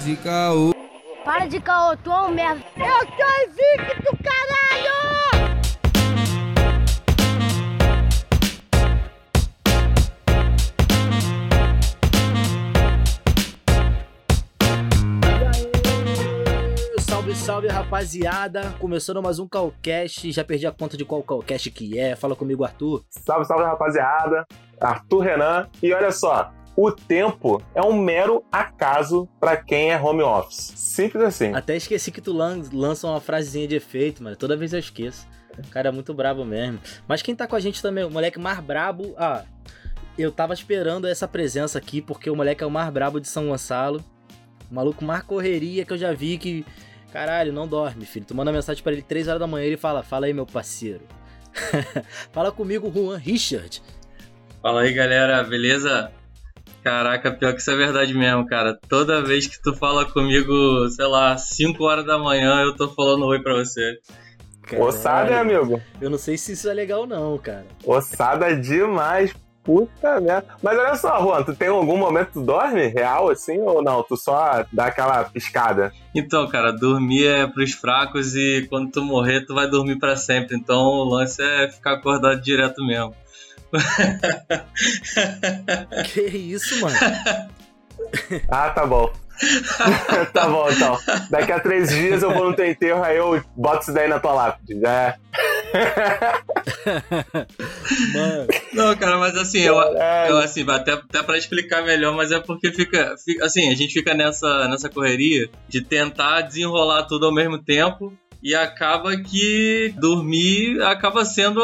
de caô. Para de caô, tu é um merda. Eu sou invicto, caralho! Salve, salve rapaziada! Começando mais um Calcast, já perdi a conta de qual Calcast que é. Fala comigo, Arthur. Salve, salve rapaziada! Arthur Renan. E olha só, o tempo é um mero acaso para quem é home office. Simples assim. Até esqueci que tu lan lança uma frasezinha de efeito, mano. Toda vez eu esqueço. O cara é muito brabo mesmo. Mas quem tá com a gente também, o moleque mais brabo. Ah, eu tava esperando essa presença aqui, porque o moleque é o mais brabo de São Gonçalo. O maluco mais correria que eu já vi que. Caralho, não dorme, filho. Tu manda mensagem para ele 3 horas da manhã e ele fala: Fala aí, meu parceiro. fala comigo, Juan Richard. Fala aí, galera, beleza? Caraca, pior que isso é verdade mesmo, cara. Toda vez que tu fala comigo, sei lá, 5 horas da manhã, eu tô falando oi pra você. Caralho, Ossada, hein, amigo? Eu não sei se isso é legal, não, cara. Ossada demais. Puta merda. Mas olha só, Juan, tu tem algum momento que tu dorme real assim ou não? Tu só dá aquela piscada? Então, cara, dormir é pros fracos e quando tu morrer, tu vai dormir pra sempre. Então o lance é ficar acordado direto mesmo. que isso, mano? Ah, tá bom. tá bom, então. Daqui a três dias eu vou no teu enterro, aí eu boto isso daí na tua lápide. É. Mano. Não, cara, mas assim, eu, eu assim, até, até pra explicar melhor, mas é porque fica, fica. Assim, a gente fica nessa, nessa correria de tentar desenrolar tudo ao mesmo tempo e acaba que dormir acaba sendo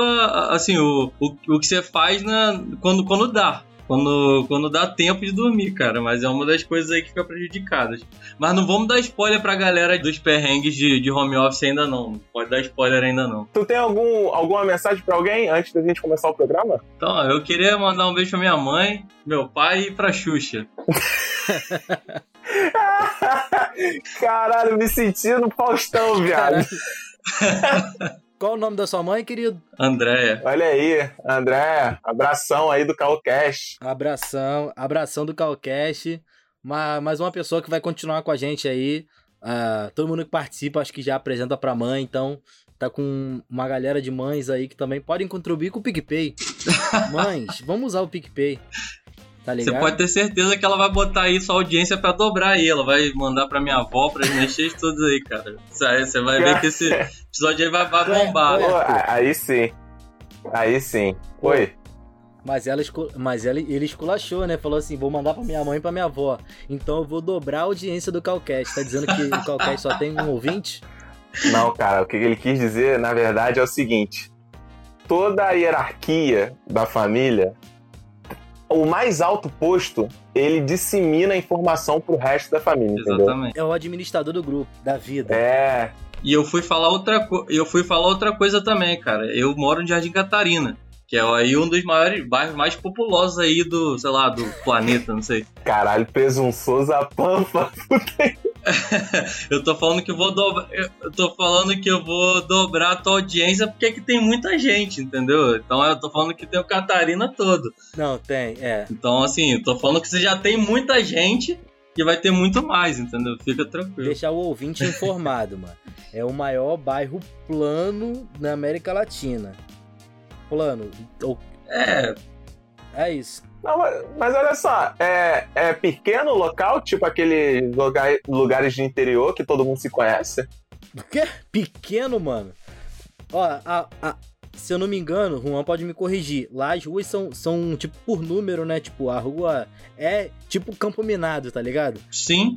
assim o, o, o que você faz na, quando, quando dá. Quando, quando dá tempo de dormir, cara. Mas é uma das coisas aí que fica prejudicadas. Mas não vamos dar spoiler pra galera dos perrengues de, de home office ainda não. Não pode dar spoiler ainda não. Tu tem algum, alguma mensagem pra alguém antes da gente começar o programa? Então, eu queria mandar um beijo pra minha mãe, meu pai e pra Xuxa. Caralho, me sentindo Faustão, viado. Qual o nome da sua mãe, querido? Andréia. Olha aí, André, abração aí do Calcast. Abração, abração do Calcast. Mais uma pessoa que vai continuar com a gente aí. Uh, todo mundo que participa, acho que já apresenta pra mãe, então tá com uma galera de mães aí que também podem contribuir com o PicPay. Mães, vamos usar o PicPay. Tá Você pode ter certeza que ela vai botar aí sua audiência pra dobrar aí. Ela vai mandar pra minha avó, pra mexer todos aí, cara. Você vai ver que esse episódio aí vai, vai bombar. Pô, aí sim. Aí sim. Oi. Mas, ela, mas ela, ele esculachou, né? Falou assim: vou mandar pra minha mãe e pra minha avó. Então eu vou dobrar a audiência do Calcast. Tá dizendo que o Calcast só tem um ouvinte? Não, cara, o que ele quis dizer, na verdade, é o seguinte: toda a hierarquia da família o mais alto posto, ele dissemina a informação pro resto da família, Exatamente. Entendeu? É o administrador do grupo, da vida. É. E eu fui falar outra eu fui falar outra coisa também, cara. Eu moro em Jardim Catarina, que é aí um dos maiores bairros mais populosos aí do, sei lá, do planeta, não sei. Caralho, presunçoso a pampa. eu tô falando que eu vou dobrar. Eu tô falando que eu vou dobrar a tua audiência porque que tem muita gente, entendeu? Então eu tô falando que tem o Catarina todo. Não, tem, é. Então, assim, eu tô falando que você já tem muita gente e vai ter muito mais, entendeu? Fica tranquilo. Deixar o ouvinte informado, mano. É o maior bairro plano na América Latina. Plano. É. É isso. Não, mas, olha só, é, é pequeno o local, tipo aquele lugar, lugares de interior que todo mundo se conhece? O quê? Pequeno, mano? Ó, a, a, se eu não me engano, Juan pode me corrigir. Lá as ruas são, são tipo por número, né? Tipo, a rua é tipo campo minado, tá ligado? Sim.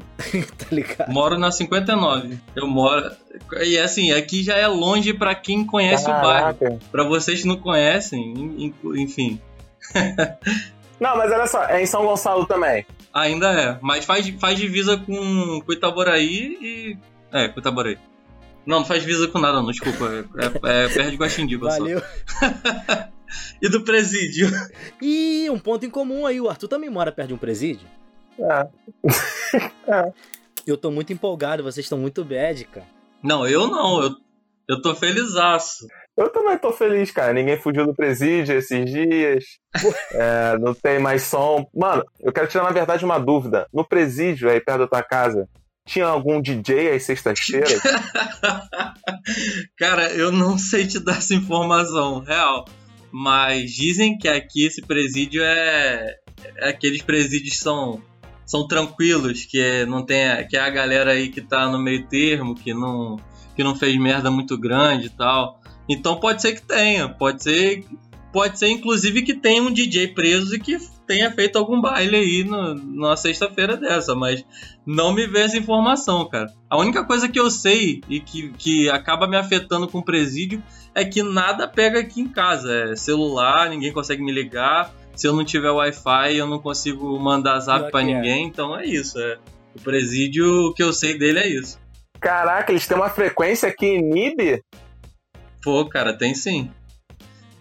tá ligado? Moro na 59. Eu moro. E assim, aqui já é longe para quem conhece Caraca. o bairro. Para vocês que não conhecem, enfim. Não, mas olha só, é em São Gonçalo também. Ainda é, mas faz, faz divisa com, com Itaboraí e. É, com Itaboraí. Não, não faz divisa com nada, não, desculpa. É, é perto de Guaxindiba Valeu. só. e do presídio. E um ponto em comum aí, o Arthur também mora perto de um presídio? É. é. Eu tô muito empolgado, vocês estão muito bad, cara. Não, eu não, eu, eu tô felizaço. Eu também tô feliz, cara. Ninguém fugiu do presídio esses dias. é, não tem mais som. Mano, eu quero tirar, na verdade, uma dúvida. No presídio aí perto da tua casa, tinha algum DJ às sextas-feiras? Cara, eu não sei te dar essa informação, real. Mas dizem que aqui esse presídio é, é aqueles presídios são, são tranquilos, que não tem que é a galera aí que tá no meio termo, que não, que não fez merda muito grande e tal. Então pode ser que tenha, pode ser pode ser inclusive que tenha um DJ preso e que tenha feito algum baile aí no, numa sexta-feira dessa, mas não me vê essa informação, cara. A única coisa que eu sei e que, que acaba me afetando com o presídio é que nada pega aqui em casa. É celular, ninguém consegue me ligar. Se eu não tiver Wi-Fi, eu não consigo mandar zap para é. ninguém. É. Então é isso. É. O presídio, o que eu sei dele é isso. Caraca, eles têm uma frequência que inibe? Pô, cara, tem sim.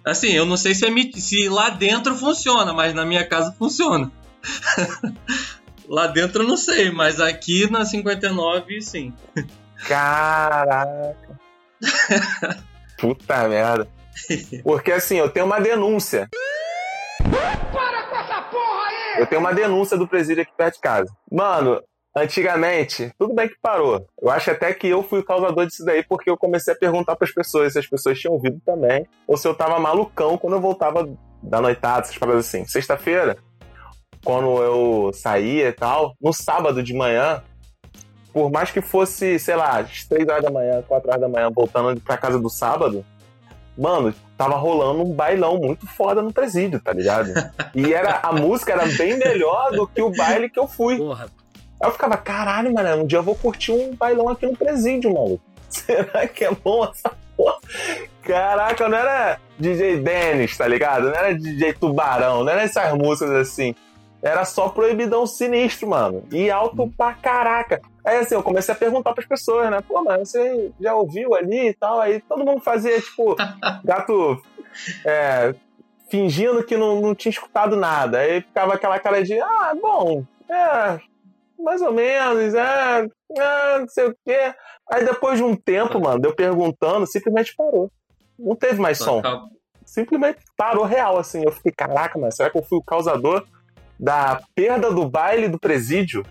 Assim, eu não sei se, é, se lá dentro funciona, mas na minha casa funciona. lá dentro eu não sei, mas aqui na 59 sim. Caraca. Puta merda. Porque assim, eu tenho uma denúncia. Para com essa porra aí! Eu tenho uma denúncia do presídio aqui perto de casa. Mano, antigamente, tudo bem que parou. Eu acho até que eu fui o causador disso daí, porque eu comecei a perguntar para as pessoas se as pessoas tinham ouvido também, ou se eu tava malucão quando eu voltava da noitada, essas paradas assim. Sexta-feira, quando eu saía e tal, no sábado de manhã, por mais que fosse, sei lá, às 3 horas da manhã, 4 horas da manhã, voltando pra casa do sábado, mano, tava rolando um bailão muito foda no presídio, tá ligado? E era, a música era bem melhor do que o baile que eu fui. Porra. Aí eu ficava, caralho, mano, um dia eu vou curtir um bailão aqui no presídio, maluco. Será que é bom essa porra? Caraca, não era DJ Dennis, tá ligado? Não era DJ Tubarão, não era essas músicas assim. Era só proibidão sinistro, mano. E alto pra caraca. Aí assim, eu comecei a perguntar pras pessoas, né? Pô, mano, você já ouviu ali e tal? Aí todo mundo fazia, tipo, gato é, fingindo que não, não tinha escutado nada. Aí ficava aquela cara de, ah, bom, é, mais ou menos, é, é não sei o quê. Aí depois de um tempo, mano, eu perguntando, simplesmente parou. Não teve mais som. Simplesmente parou real, assim. Eu fiquei, caraca, mas será que eu fui o causador da perda do baile do presídio?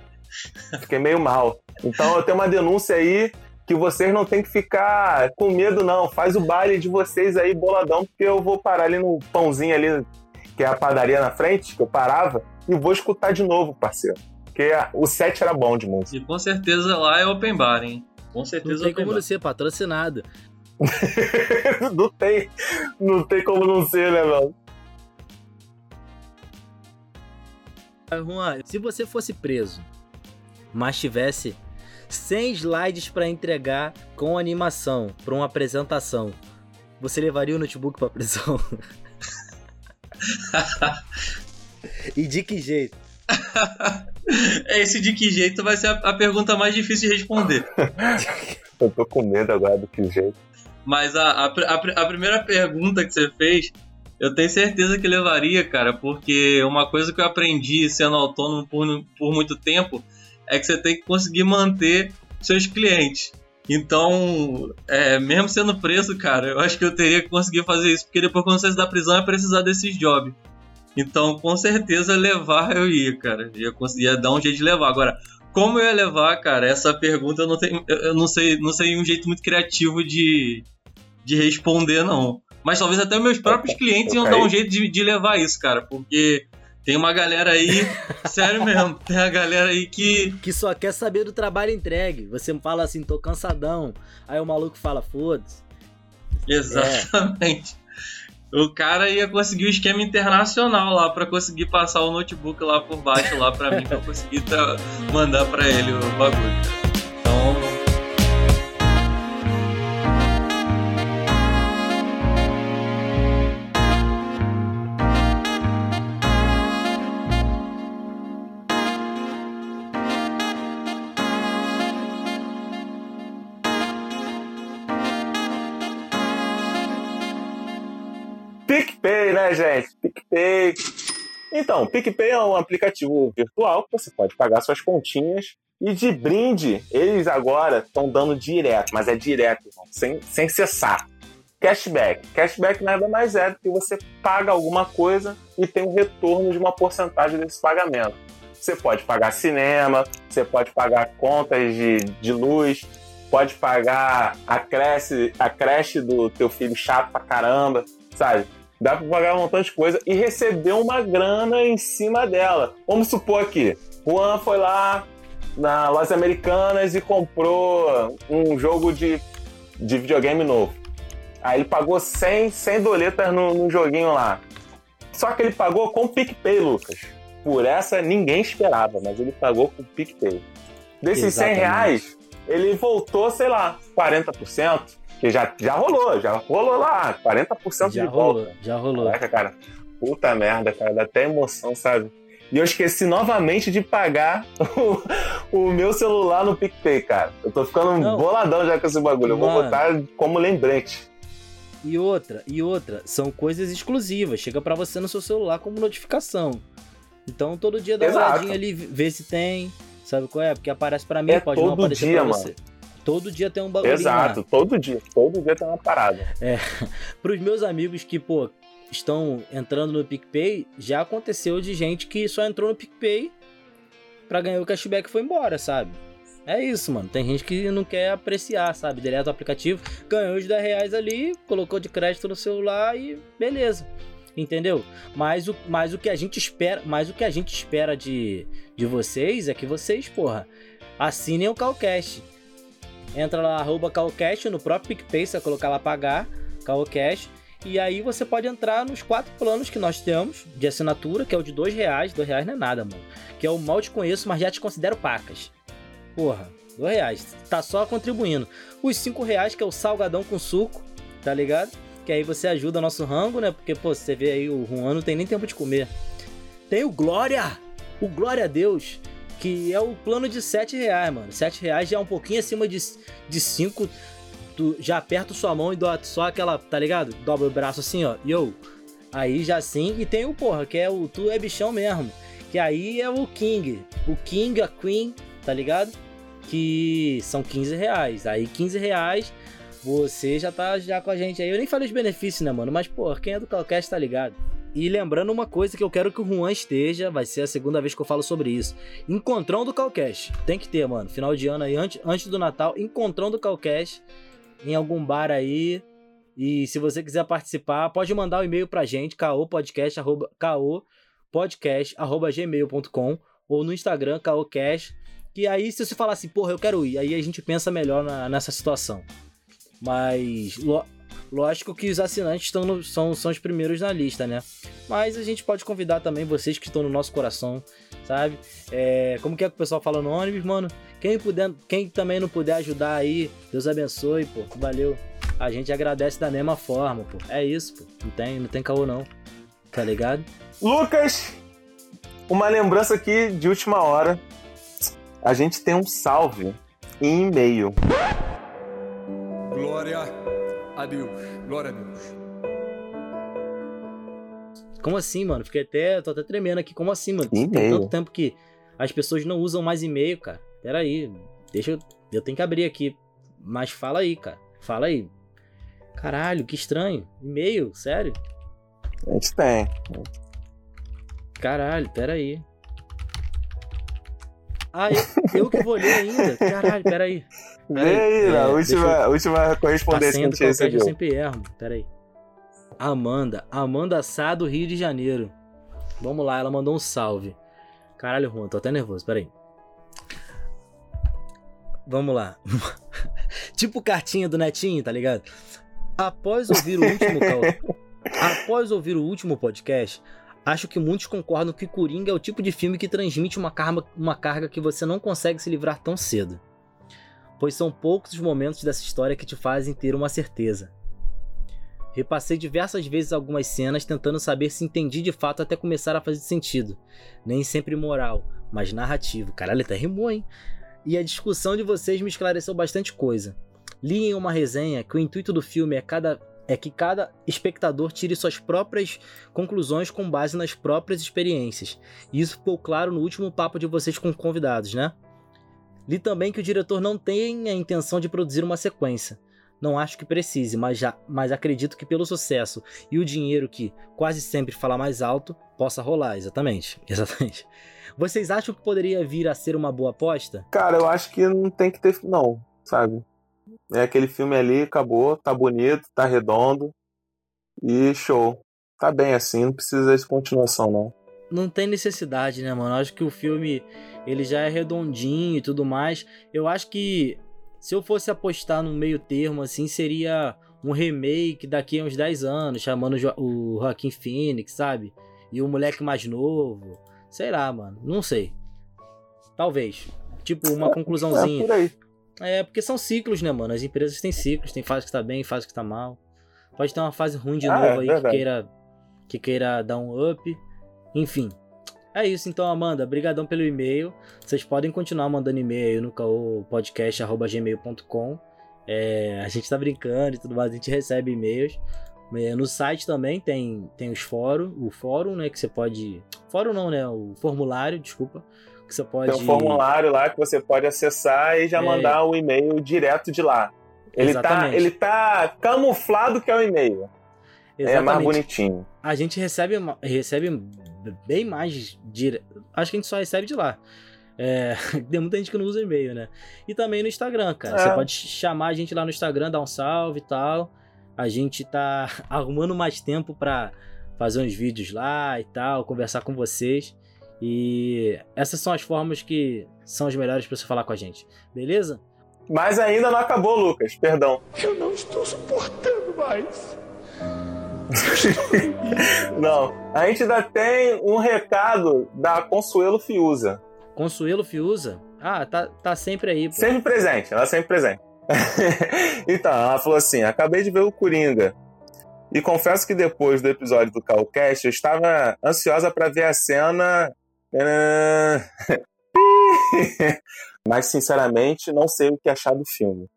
Fiquei meio mal. Então eu tenho uma denúncia aí que vocês não tem que ficar com medo, não. Faz o baile de vocês aí, boladão, porque eu vou parar ali no pãozinho ali, que é a padaria na frente, que eu parava, e vou escutar de novo, parceiro. Porque o set era bom de música. E com certeza lá é open bar, hein? Com certeza não tem como não ser patrocinado. não tem, não tem como não ser, né, mano? Juan, se você fosse preso, mas tivesse 100 slides para entregar com animação para uma apresentação, você levaria o notebook para prisão? e de que jeito? Esse de que jeito vai ser a, a pergunta mais difícil de responder. Eu tô com medo agora do que jeito. Mas a, a, a, a primeira pergunta que você fez eu tenho certeza que levaria, cara, porque uma coisa que eu aprendi sendo autônomo por, por muito tempo é que você tem que conseguir manter seus clientes. Então, é, mesmo sendo preso, cara, eu acho que eu teria que conseguir fazer isso, porque depois quando você sair da prisão é precisar desses jobs. Então, com certeza, levar eu ia, cara. Eu conseguia dar um jeito de levar. Agora, como eu ia levar, cara, essa pergunta eu não, tenho, eu não sei, não sei um jeito muito criativo de, de responder, não. Mas talvez até meus próprios clientes iam dar um jeito de, de levar isso, cara, porque tem uma galera aí, sério mesmo, tem a galera aí que. Que só quer saber do trabalho entregue. Você fala assim, tô cansadão. Aí o maluco fala, foda-se. Exatamente. É. O cara ia conseguir o esquema internacional lá para conseguir passar o notebook lá por baixo lá para mim, pra conseguir mandar para ele o bagulho. Né, gente? PicPay. Então, PicPay é um aplicativo virtual que você pode pagar suas continhas e de brinde, eles agora estão dando direto, mas é direto, sem, sem cessar. Cashback. Cashback nada mais é do que você paga alguma coisa e tem um retorno de uma porcentagem desse pagamento. Você pode pagar cinema, você pode pagar contas de, de luz, pode pagar a creche, a creche do teu filho chato pra caramba, sabe? Dá pra pagar um montão de coisa e receber uma grana em cima dela. Vamos supor aqui, Juan foi lá na Lojas Americanas e comprou um jogo de, de videogame novo. Aí ele pagou 100, 100 doletas no, no joguinho lá. Só que ele pagou com PicPay, Lucas. Por essa ninguém esperava, mas ele pagou com PicPay. Desses Exatamente. 100 reais, ele voltou, sei lá, 40%. Que já, já rolou, já rolou lá, 40% já de rolou, volta. Já rolou, Caraca, cara. Puta merda, cara, dá até emoção, sabe? E eu esqueci novamente de pagar o, o meu celular no PicPay, cara. Eu tô ficando Não. boladão já com esse bagulho. Eu vou botar como lembrete. E outra, e outra, são coisas exclusivas. Chega para você no seu celular como notificação. Então todo dia dá Exato. uma olhadinha ali, vê se tem. Sabe qual é? Porque aparece para mim, é pode não aparecer dia, pra você. Todo dia tem um bagulho. Exato, lá. todo dia. Todo dia tem uma parada. É. Pros meus amigos que, pô, estão entrando no PicPay, já aconteceu de gente que só entrou no PicPay pra ganhar o cashback e foi embora, sabe? É isso, mano. Tem gente que não quer apreciar, sabe? Deleta o aplicativo, ganhou os 10 reais ali, colocou de crédito no celular e beleza. Entendeu? Mas o, mas o que a gente espera, mas o que a gente espera de, de vocês é que vocês, porra, assinem o Calcast Entra lá, arroba Calcast no próprio PicPay, você vai colocar lá pagar, Calcast. E aí você pode entrar nos quatro planos que nós temos de assinatura, que é o de dois reais. Dois reais não é nada, mano. Que é o mal te conheço, mas já te considero pacas. Porra, dois reais. Tá só contribuindo. Os cinco reais, que é o salgadão com suco, tá ligado? Que aí você ajuda nosso rango, né? Porque, pô, você vê aí o Juan não tem nem tempo de comer. Tem o Glória! O Glória a Deus! Que é o plano de 7 reais, mano. 7 reais já é um pouquinho acima de, de 5. Tu já aperta sua mão e dá só aquela, tá ligado? Dobra o braço assim, ó. Yo. Aí já sim. E tem o, porra, que é o Tu é bichão mesmo. Que aí é o King. O King, a Queen, tá ligado? Que são 15 reais. Aí 15 reais você já tá já com a gente aí. Eu nem falei os benefícios, né, mano? Mas, porra, quem é do Calcast tá ligado. E lembrando uma coisa que eu quero que o Juan esteja, vai ser a segunda vez que eu falo sobre isso. Encontrão do Calcash. Tem que ter, mano. Final de ano aí, antes, antes do Natal, encontrão do Calcash em algum bar aí. E se você quiser participar, pode mandar o um e-mail pra gente, caopodcast.gmail.com ou no Instagram, caocast. E aí, se você falar assim, porra, eu quero ir, aí a gente pensa melhor na, nessa situação. Mas Lógico que os assinantes estão no, são, são os primeiros na lista, né? Mas a gente pode convidar também vocês que estão no nosso coração, sabe? É, como que é que o pessoal fala no ônibus, mano? Quem, puder, quem também não puder ajudar aí, Deus abençoe, pô. Valeu. A gente agradece da mesma forma, pô. É isso, pô. Não tem, não tem caô, não. Tá ligado? Lucas, uma lembrança aqui de última hora. A gente tem um salve em e-mail. Glória a Deus. Glória a Deus. Como assim, mano? Fiquei até. tô até tremendo aqui. Como assim, mano? E-mail. Tem tanto tempo que as pessoas não usam mais e-mail, cara. Pera aí. Deixa eu. Eu tenho que abrir aqui. Mas fala aí, cara. Fala aí. Caralho, que estranho. E-mail, sério? A gente tem. Caralho, pera aí. Ah, eu, eu que vou ler ainda? Caralho, pera aí. Vê aí, é, a última, eu... última correspondência tá que a gente recebeu. Eu sempre erro, peraí. Amanda, Amanda Sá do Rio de Janeiro. Vamos lá, ela mandou um salve. Caralho, Juan, tô até nervoso, peraí. Vamos lá. tipo cartinha do Netinho, tá ligado? Após ouvir o último Após ouvir o último podcast, acho que muitos concordam que Coringa é o tipo de filme que transmite uma carga, uma carga que você não consegue se livrar tão cedo pois são poucos os momentos dessa história que te fazem ter uma certeza. Repassei diversas vezes algumas cenas tentando saber se entendi de fato até começar a fazer sentido. Nem sempre moral, mas narrativo. Caralho, até rimou, hein? E a discussão de vocês me esclareceu bastante coisa. Li em uma resenha que o intuito do filme é, cada, é que cada espectador tire suas próprias conclusões com base nas próprias experiências. E isso ficou claro no último papo de vocês com convidados, né? Li também que o diretor não tem a intenção de produzir uma sequência. não acho que precise, mas, já, mas acredito que pelo sucesso e o dinheiro que quase sempre fala mais alto, possa rolar, exatamente. Exatamente. Vocês acham que poderia vir a ser uma boa aposta? Cara, eu acho que não tem que ter. Não, sabe? É aquele filme ali, acabou, tá bonito, tá redondo. E show. Tá bem assim, não precisa de continuação, não. Não tem necessidade, né, mano? Eu acho que o filme ele já é redondinho e tudo mais. Eu acho que se eu fosse apostar no meio termo, assim, seria um remake daqui a uns 10 anos, chamando o Joaquim Phoenix, sabe? E o moleque mais novo. Sei lá, mano. Não sei. Talvez. Tipo, uma é, conclusãozinha. É, por aí. É, porque são ciclos, né, mano? As empresas têm ciclos, tem fase que tá bem, fase que tá mal. Pode ter uma fase ruim de ah, novo é, aí que queira, que queira dar um up. Enfim. É isso então, Amanda. Obrigadão pelo e-mail. Vocês podem continuar mandando e-mail no caopodcast.gmail.com. É, a gente tá brincando e tudo mais, a gente recebe e-mails. É, no site também tem, tem os fóruns, o fórum, né? Que você pode. Fórum não, né? O formulário, desculpa. Que você pode. Tem um formulário lá que você pode acessar e já é... mandar o e-mail direto de lá. Ele tá, ele tá camuflado que é o e-mail. Exatamente. É mais bonitinho. A gente recebe, recebe bem mais dire... Acho que a gente só recebe de lá. É, tem muita gente que não usa e-mail, né? E também no Instagram, cara. É. Você pode chamar a gente lá no Instagram, dar um salve e tal. A gente tá arrumando mais tempo para fazer uns vídeos lá e tal, conversar com vocês. E essas são as formas que são as melhores para você falar com a gente, beleza? Mas ainda não acabou, Lucas, perdão. Eu não estou suportando mais. não, a gente ainda tem um recado da Consuelo Fiuza. Consuelo Fiuza? Ah, tá, tá sempre aí. Pô. Sempre presente, ela é sempre presente. então, ela falou assim: acabei de ver o Coringa. E confesso que depois do episódio do Calcast, eu estava ansiosa para ver a cena. Mas, sinceramente, não sei o que achar do filme.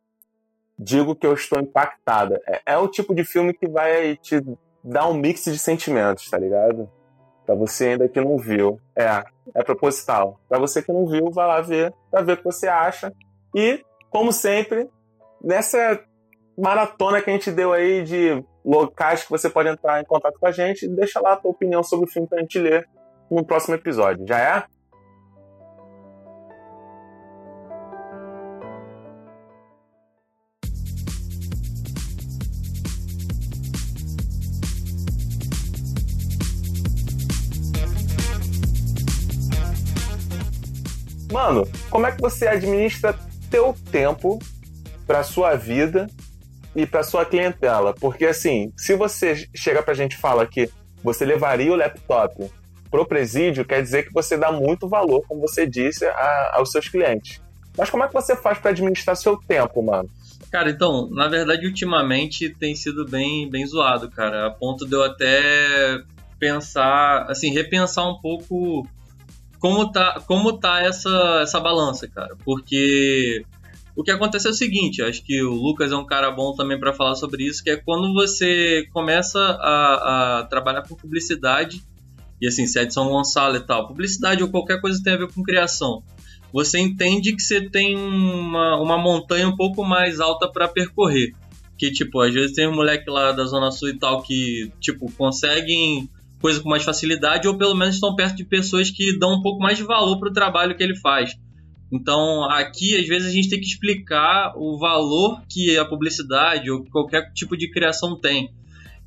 Digo que eu estou impactada. É, é o tipo de filme que vai te dar um mix de sentimentos, tá ligado? Pra você ainda que não viu. É, é proposital. Pra você que não viu, vai lá ver, pra ver o que você acha. E, como sempre, nessa maratona que a gente deu aí de locais que você pode entrar em contato com a gente, deixa lá a tua opinião sobre o filme pra gente ler no próximo episódio. Já é? Mano, como é que você administra teu tempo para sua vida e para sua clientela? Porque assim, se você chega pra gente e fala que você levaria o laptop pro presídio, quer dizer que você dá muito valor, como você disse, a, aos seus clientes. Mas como é que você faz para administrar seu tempo, mano? Cara, então, na verdade, ultimamente tem sido bem, bem zoado, cara. A ponto de eu até pensar, assim, repensar um pouco como tá, como tá essa, essa balança, cara. Porque o que acontece é o seguinte, acho que o Lucas é um cara bom também para falar sobre isso, que é quando você começa a, a trabalhar com publicidade, e assim, se é de São Gonçalo e tal, publicidade ou qualquer coisa que tem a ver com criação, você entende que você tem uma, uma montanha um pouco mais alta para percorrer. Que, tipo, às vezes tem um moleque lá da Zona Sul e tal que, tipo, conseguem coisa com mais facilidade, ou pelo menos estão perto de pessoas que dão um pouco mais de valor para o trabalho que ele faz. Então, aqui, às vezes, a gente tem que explicar o valor que a publicidade ou qualquer tipo de criação tem.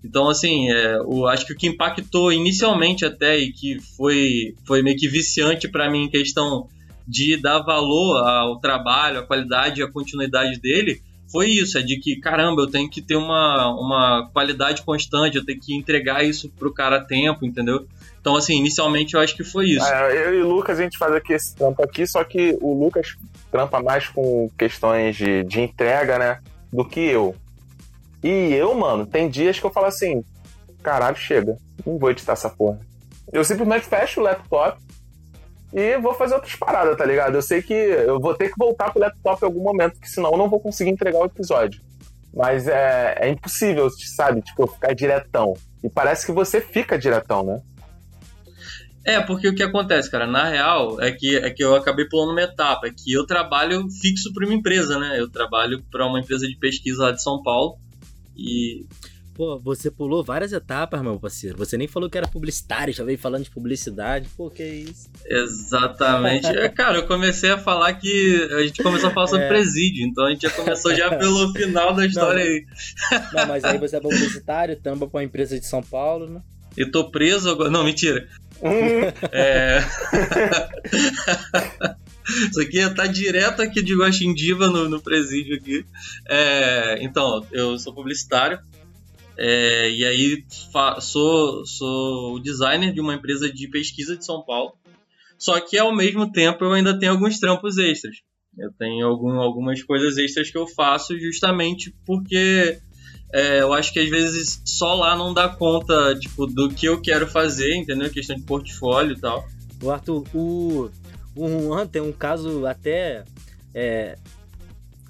Então, assim, é, o, acho que o que impactou inicialmente até e que foi, foi meio que viciante para mim em questão de dar valor ao trabalho, à qualidade e à continuidade dele, foi isso, é de que, caramba, eu tenho que ter uma, uma qualidade constante, eu tenho que entregar isso pro cara a tempo, entendeu? Então, assim, inicialmente eu acho que foi isso. É, eu e o Lucas, a gente faz aqui esse trampo aqui, só que o Lucas trampa mais com questões de, de entrega, né, do que eu. E eu, mano, tem dias que eu falo assim, caralho, chega, não vou editar essa porra. Eu simplesmente fecho o laptop, e vou fazer outras paradas, tá ligado? Eu sei que eu vou ter que voltar pro laptop em algum momento, porque senão eu não vou conseguir entregar o episódio. Mas é, é impossível, sabe? Tipo, ficar diretão. E parece que você fica diretão, né? É, porque o que acontece, cara, na real, é que, é que eu acabei pulando uma etapa, é que eu trabalho fixo para uma empresa, né? Eu trabalho para uma empresa de pesquisa lá de São Paulo e Pô, você pulou várias etapas, meu parceiro. Você nem falou que era publicitário, já veio falando de publicidade. Pô, que isso? Exatamente. É, cara, eu comecei a falar que. A gente começou a falar sobre é. presídio, então a gente já começou já pelo final da história não, aí. Não, mas aí você é publicitário, tamba pra uma empresa de São Paulo, né? E tô preso agora. Não, mentira. é. Isso aqui tá direto aqui de Guaxindiva no, no presídio aqui. É, então, eu sou publicitário, é, e aí sou, sou o designer de uma empresa de pesquisa de São Paulo. Só que ao mesmo tempo eu ainda tenho alguns trampos extras. Eu tenho algum, algumas coisas extras que eu faço justamente porque é, eu acho que às vezes só lá não dá conta tipo, do que eu quero fazer, entendeu? Questão de portfólio e tal. O Arthur, o, o Juan tem um caso até é,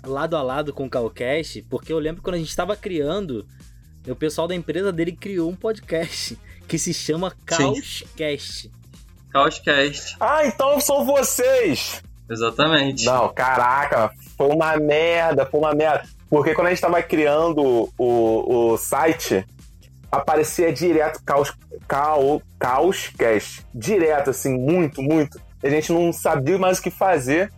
lado a lado com o Calcast, porque eu lembro quando a gente estava criando o pessoal da empresa dele criou um podcast que se chama Caoscast. Caoscast. Ah, então são vocês! Exatamente. Não, caraca, foi uma merda, foi uma merda. Porque quando a gente tava criando o, o site, aparecia direto Caos, Caos, Caoscast. Direto, assim, muito, muito. A gente não sabia mais o que fazer.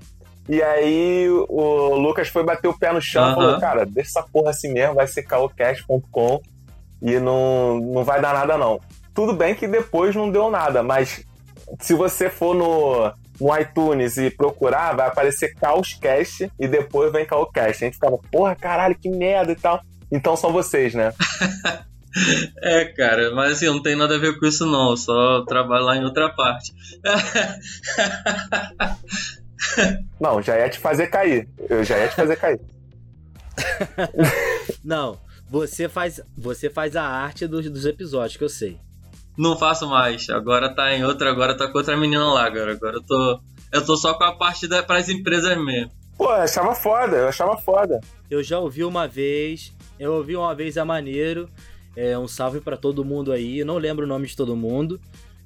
E aí o Lucas foi bater o pé no chão e falou, cara, deixa essa porra assim mesmo, vai ser caocast.com e não, não vai dar nada não. Tudo bem que depois não deu nada, mas se você for no, no iTunes e procurar, vai aparecer Caoscast e depois vem Caocast. A gente ficava, porra, caralho, que merda e tal. Então são vocês, né? É, cara, mas assim, não tem nada a ver com isso não, eu só trabalho lá em outra parte. Não, já ia te fazer cair. Eu já ia te fazer cair. Não, você faz, você faz a arte dos, dos episódios, que eu sei. Não faço mais. Agora tá em outra, agora tá com outra menina lá, agora. Agora eu tô. Eu tô só com a parte da, pras empresas mesmo. Pô, eu achava foda, eu achava foda. Eu já ouvi uma vez, eu ouvi uma vez a maneiro. É, um salve para todo mundo aí. Eu não lembro o nome de todo mundo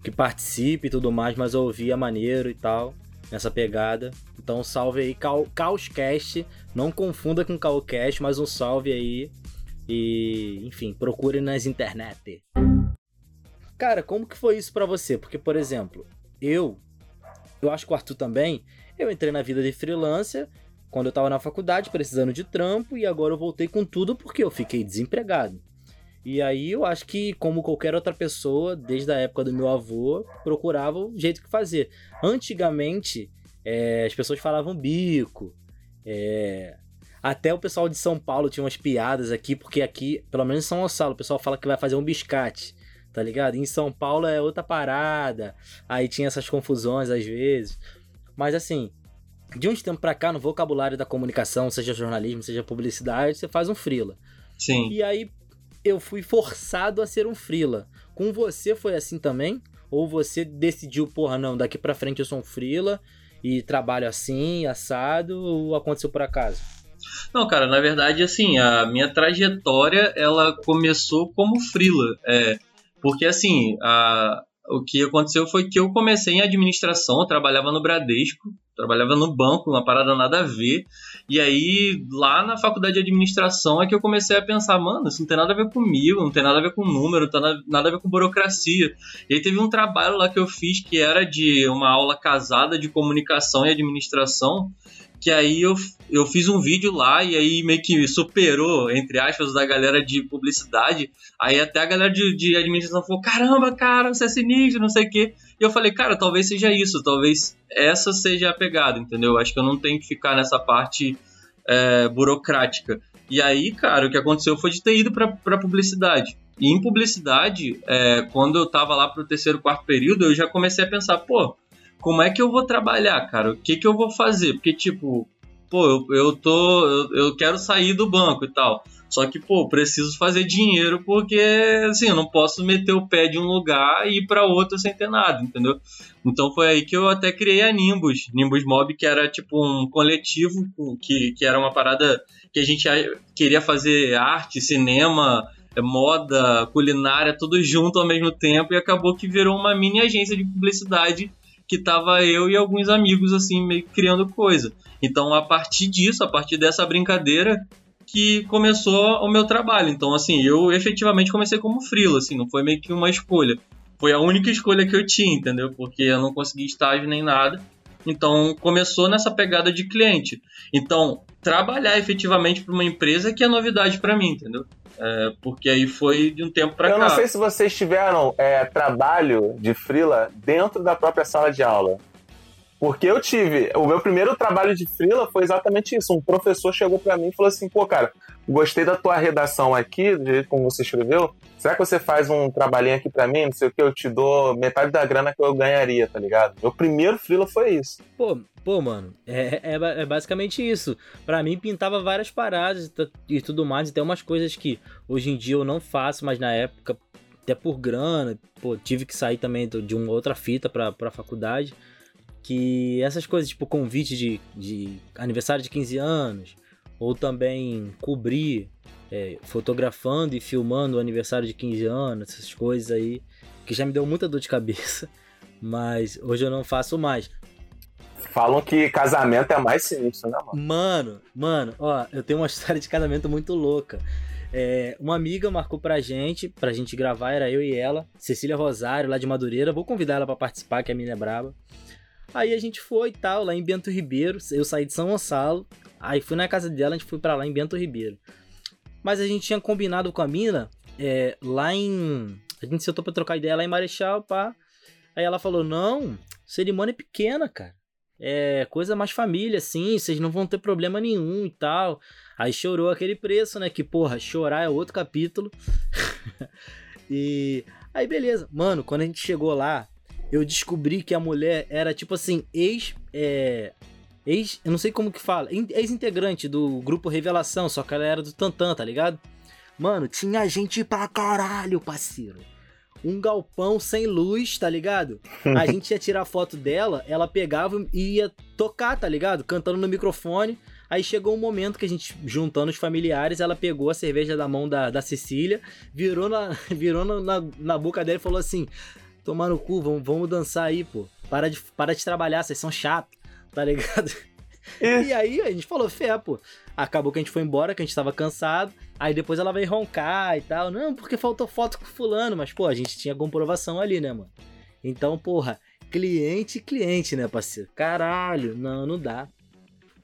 que participe e tudo mais, mas eu ouvi a maneiro e tal nessa pegada. Então, salve aí, Caoscast. Não confunda com Calcast, mas um salve aí. E, enfim, procure nas internet. Cara, como que foi isso para você? Porque, por exemplo, eu, eu acho que o Arthur também, eu entrei na vida de freelancer quando eu tava na faculdade, precisando de trampo, e agora eu voltei com tudo porque eu fiquei desempregado. E aí eu acho que, como qualquer outra pessoa, desde a época do meu avô, procurava o jeito que fazer. Antigamente, é, as pessoas falavam bico. É, até o pessoal de São Paulo tinha umas piadas aqui, porque aqui, pelo menos em São Gonçalo, o pessoal fala que vai fazer um biscate, tá ligado? Em São Paulo é outra parada. Aí tinha essas confusões às vezes. Mas assim, de uns tempos pra cá, no vocabulário da comunicação, seja jornalismo, seja publicidade, você faz um frila. Sim. E aí eu fui forçado a ser um frila. Com você foi assim também? Ou você decidiu, porra, não, daqui pra frente eu sou um frila e trabalho assim, assado, ou aconteceu por acaso? Não, cara, na verdade, assim, a minha trajetória, ela começou como frila. É, porque, assim, a, o que aconteceu foi que eu comecei em administração, trabalhava no Bradesco, trabalhava no banco, uma parada nada a ver. E aí, lá na faculdade de administração é que eu comecei a pensar, mano, isso não tem nada a ver comigo, não tem nada a ver com número, não tem nada a ver com burocracia. E aí teve um trabalho lá que eu fiz que era de uma aula casada de comunicação e administração, que aí eu, eu fiz um vídeo lá e aí meio que superou, entre aspas, da galera de publicidade. Aí até a galera de, de administração falou: caramba, cara, você é sinistro, não sei o quê. E eu falei, cara, talvez seja isso, talvez essa seja a pegada, entendeu? Acho que eu não tenho que ficar nessa parte é, burocrática. E aí, cara, o que aconteceu foi de ter ido pra publicidade. E em publicidade, é, quando eu tava lá pro terceiro, quarto período, eu já comecei a pensar, pô, como é que eu vou trabalhar, cara? O que que eu vou fazer? Porque, tipo, pô, eu, eu tô. Eu, eu quero sair do banco e tal. Só que, pô, preciso fazer dinheiro porque, assim, eu não posso meter o pé de um lugar e ir para outro sem ter nada, entendeu? Então foi aí que eu até criei a Nimbus, Nimbus Mob, que era tipo um coletivo que, que era uma parada que a gente queria fazer arte, cinema, é, moda, culinária, tudo junto ao mesmo tempo e acabou que virou uma mini agência de publicidade que tava eu e alguns amigos assim meio criando coisa. Então a partir disso, a partir dessa brincadeira que começou o meu trabalho. Então assim, eu efetivamente comecei como frila, assim, não foi meio que uma escolha. Foi a única escolha que eu tinha, entendeu? Porque eu não consegui estágio nem nada. Então começou nessa pegada de cliente. Então trabalhar efetivamente para uma empresa que é novidade para mim, entendeu? É, porque aí foi de um tempo para cá. Eu não sei se vocês tiveram é, trabalho de frila dentro da própria sala de aula. Porque eu tive. O meu primeiro trabalho de frila foi exatamente isso. Um professor chegou para mim e falou assim: pô, cara, gostei da tua redação aqui, do jeito como você escreveu. Será que você faz um trabalhinho aqui para mim? Não sei o que, eu te dou metade da grana que eu ganharia, tá ligado? Meu primeiro frila foi isso. Pô, pô mano, é, é, é basicamente isso. Para mim, pintava várias paradas e tudo mais. E tem umas coisas que hoje em dia eu não faço, mas na época, até por grana, pô, tive que sair também de uma outra fita pra, pra faculdade que essas coisas, tipo convite de, de aniversário de 15 anos, ou também cobrir é, fotografando e filmando o aniversário de 15 anos, essas coisas aí, que já me deu muita dor de cabeça, mas hoje eu não faço mais. Falam que casamento é mais sinistro, né, mano? Mano, mano, ó, eu tenho uma história de casamento muito louca. É, uma amiga marcou pra gente, pra gente gravar, era eu e ela, Cecília Rosário, lá de Madureira. Vou convidar ela pra participar, que a menina é braba. Aí a gente foi e tal, lá em Bento Ribeiro. Eu saí de São Gonçalo. Aí fui na casa dela, a gente foi para lá em Bento Ribeiro. Mas a gente tinha combinado com a mina é, lá em. A gente sentou pra trocar ideia lá em Marechal, pá. Aí ela falou: Não, cerimônia é pequena, cara. É coisa mais família, assim, vocês não vão ter problema nenhum e tal. Aí chorou aquele preço, né? Que, porra, chorar é outro capítulo. e aí, beleza. Mano, quando a gente chegou lá, eu descobri que a mulher era tipo assim, ex. É, ex. Eu não sei como que fala. Ex-integrante do grupo Revelação, só que ela era do Tantan, tá ligado? Mano, tinha gente pra caralho, parceiro. Um galpão sem luz, tá ligado? A gente ia tirar foto dela, ela pegava e ia tocar, tá ligado? Cantando no microfone. Aí chegou um momento que a gente, juntando os familiares, ela pegou a cerveja da mão da, da Cecília, virou, na, virou na, na boca dela e falou assim: tomar no cu, vamos, vamos dançar aí, pô. Para de, para de trabalhar, vocês são chatos, tá ligado? É. E aí a gente falou, fé, pô. Acabou que a gente foi embora, que a gente tava cansado. Aí depois ela veio roncar e tal. Não, porque faltou foto com fulano. Mas, pô, a gente tinha comprovação ali, né, mano? Então, porra, cliente, cliente, né, parceiro? Caralho, não, não dá.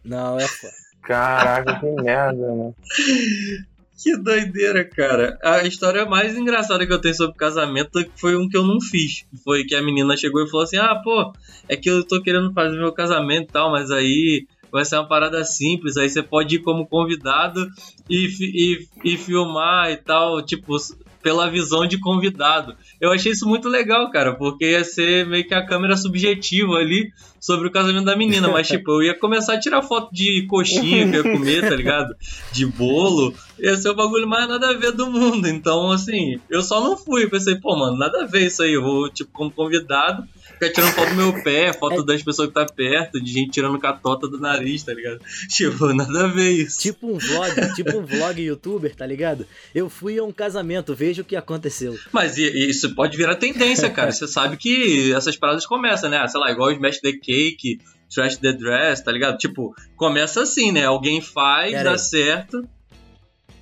Não, é foda. Caraca, que merda, né? Que doideira, cara. A história mais engraçada que eu tenho sobre casamento foi um que eu não fiz. Foi que a menina chegou e falou assim: Ah, pô, é que eu tô querendo fazer meu casamento e tal, mas aí vai ser uma parada simples. Aí você pode ir como convidado e, e, e filmar e tal, tipo, pela visão de convidado. Eu achei isso muito legal, cara, porque ia ser meio que a câmera subjetiva ali sobre o casamento da menina. Mas, tipo, eu ia começar a tirar foto de coxinha que eu ia comer, tá ligado? De bolo. Ia ser o bagulho mais nada a ver do mundo. Então, assim, eu só não fui. Pensei, pô, mano, nada a ver isso aí. Eu vou, tipo, como convidado ficar tirando foto do meu pé, foto é... das pessoas que tá perto, de gente tirando catota do nariz, tá ligado? Tipo, nada a ver isso. Tipo um vlog, tipo um vlog youtuber, tá ligado? Eu fui a um casamento, veja o que aconteceu. Mas isso pode virar tendência, cara. Você sabe que essas paradas começam, né? Sei lá, igual o Smash the Cake, Trash the Dress, tá ligado? Tipo, começa assim, né? Alguém faz, Pera dá aí. certo.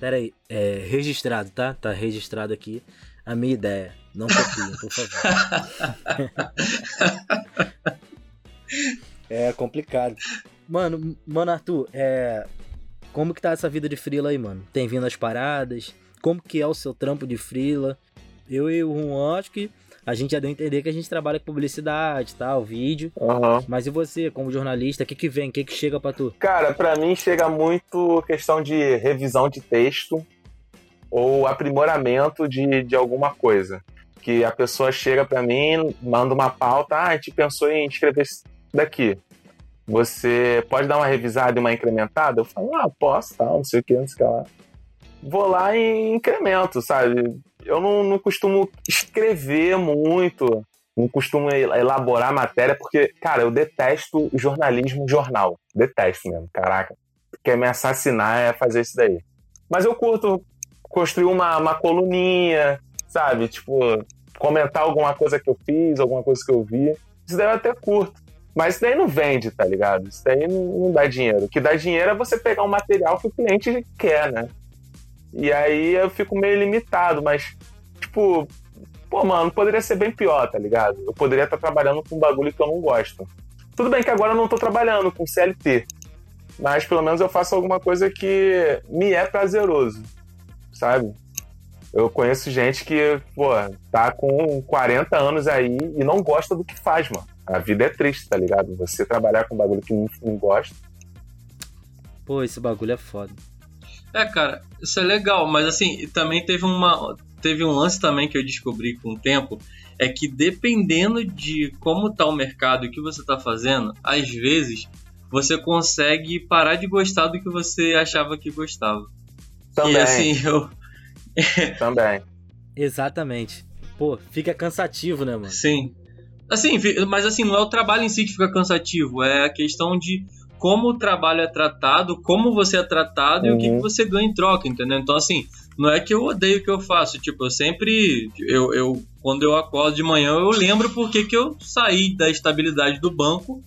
Pera aí, é registrado, tá? Tá registrado aqui a minha ideia. Não copiem, por favor. é complicado. Mano, mano, Arthur, é. Como que tá essa vida de frila aí, mano? Tem vindo as paradas? Como que é o seu trampo de frila? Eu e o Juan, acho que a gente já deu a entender que a gente trabalha com publicidade, tal, vídeo. Uhum. Mas e você, como jornalista, o que que vem? O que que chega pra tu? Cara, pra mim chega muito questão de revisão de texto ou aprimoramento de, de alguma coisa que a pessoa chega para mim, manda uma pauta, ah, a gente pensou em escrever isso daqui. Você pode dar uma revisada e uma incrementada? Eu falo, ah, posso, tal, não sei o que, não sei o que lá. Vou lá e incremento, sabe? Eu não, não costumo escrever muito, não costumo elaborar matéria, porque, cara, eu detesto jornalismo jornal. Detesto mesmo, caraca. Quer me assassinar é fazer isso daí. Mas eu curto construir uma, uma coluninha, sabe? Tipo, comentar alguma coisa que eu fiz, alguma coisa que eu vi. Isso daí eu até curto. Mas isso daí não vende, tá ligado? Isso daí não, dá dinheiro. O que dá dinheiro é você pegar um material que o cliente quer, né? E aí eu fico meio limitado, mas, tipo, pô, mano, poderia ser bem pior, tá ligado? Eu poderia estar trabalhando com um bagulho que eu não gosto. Tudo bem que agora eu não tô trabalhando com CLT, mas pelo menos eu faço alguma coisa que me é prazeroso, sabe? Eu conheço gente que, pô, tá com 40 anos aí e não gosta do que faz, mano. A vida é triste, tá ligado? Você trabalhar com um bagulho que não, não gosta. Pô, esse bagulho é foda. É, cara, isso é legal, mas assim, também teve uma. Teve um lance também que eu descobri com o tempo, é que dependendo de como tá o mercado e o que você tá fazendo, às vezes você consegue parar de gostar do que você achava que gostava. Também. E assim, eu, Também. Exatamente. Pô, fica cansativo, né, mano? Sim. Assim, mas assim, não é o trabalho em si que fica cansativo, é a questão de como o trabalho é tratado, como você é tratado uhum. e o que, que, você ganha em troca, entendeu? Então, assim, não é que eu odeio o que eu faço, tipo, eu sempre, eu, eu quando eu acordo de manhã, eu lembro porque que eu saí da estabilidade do banco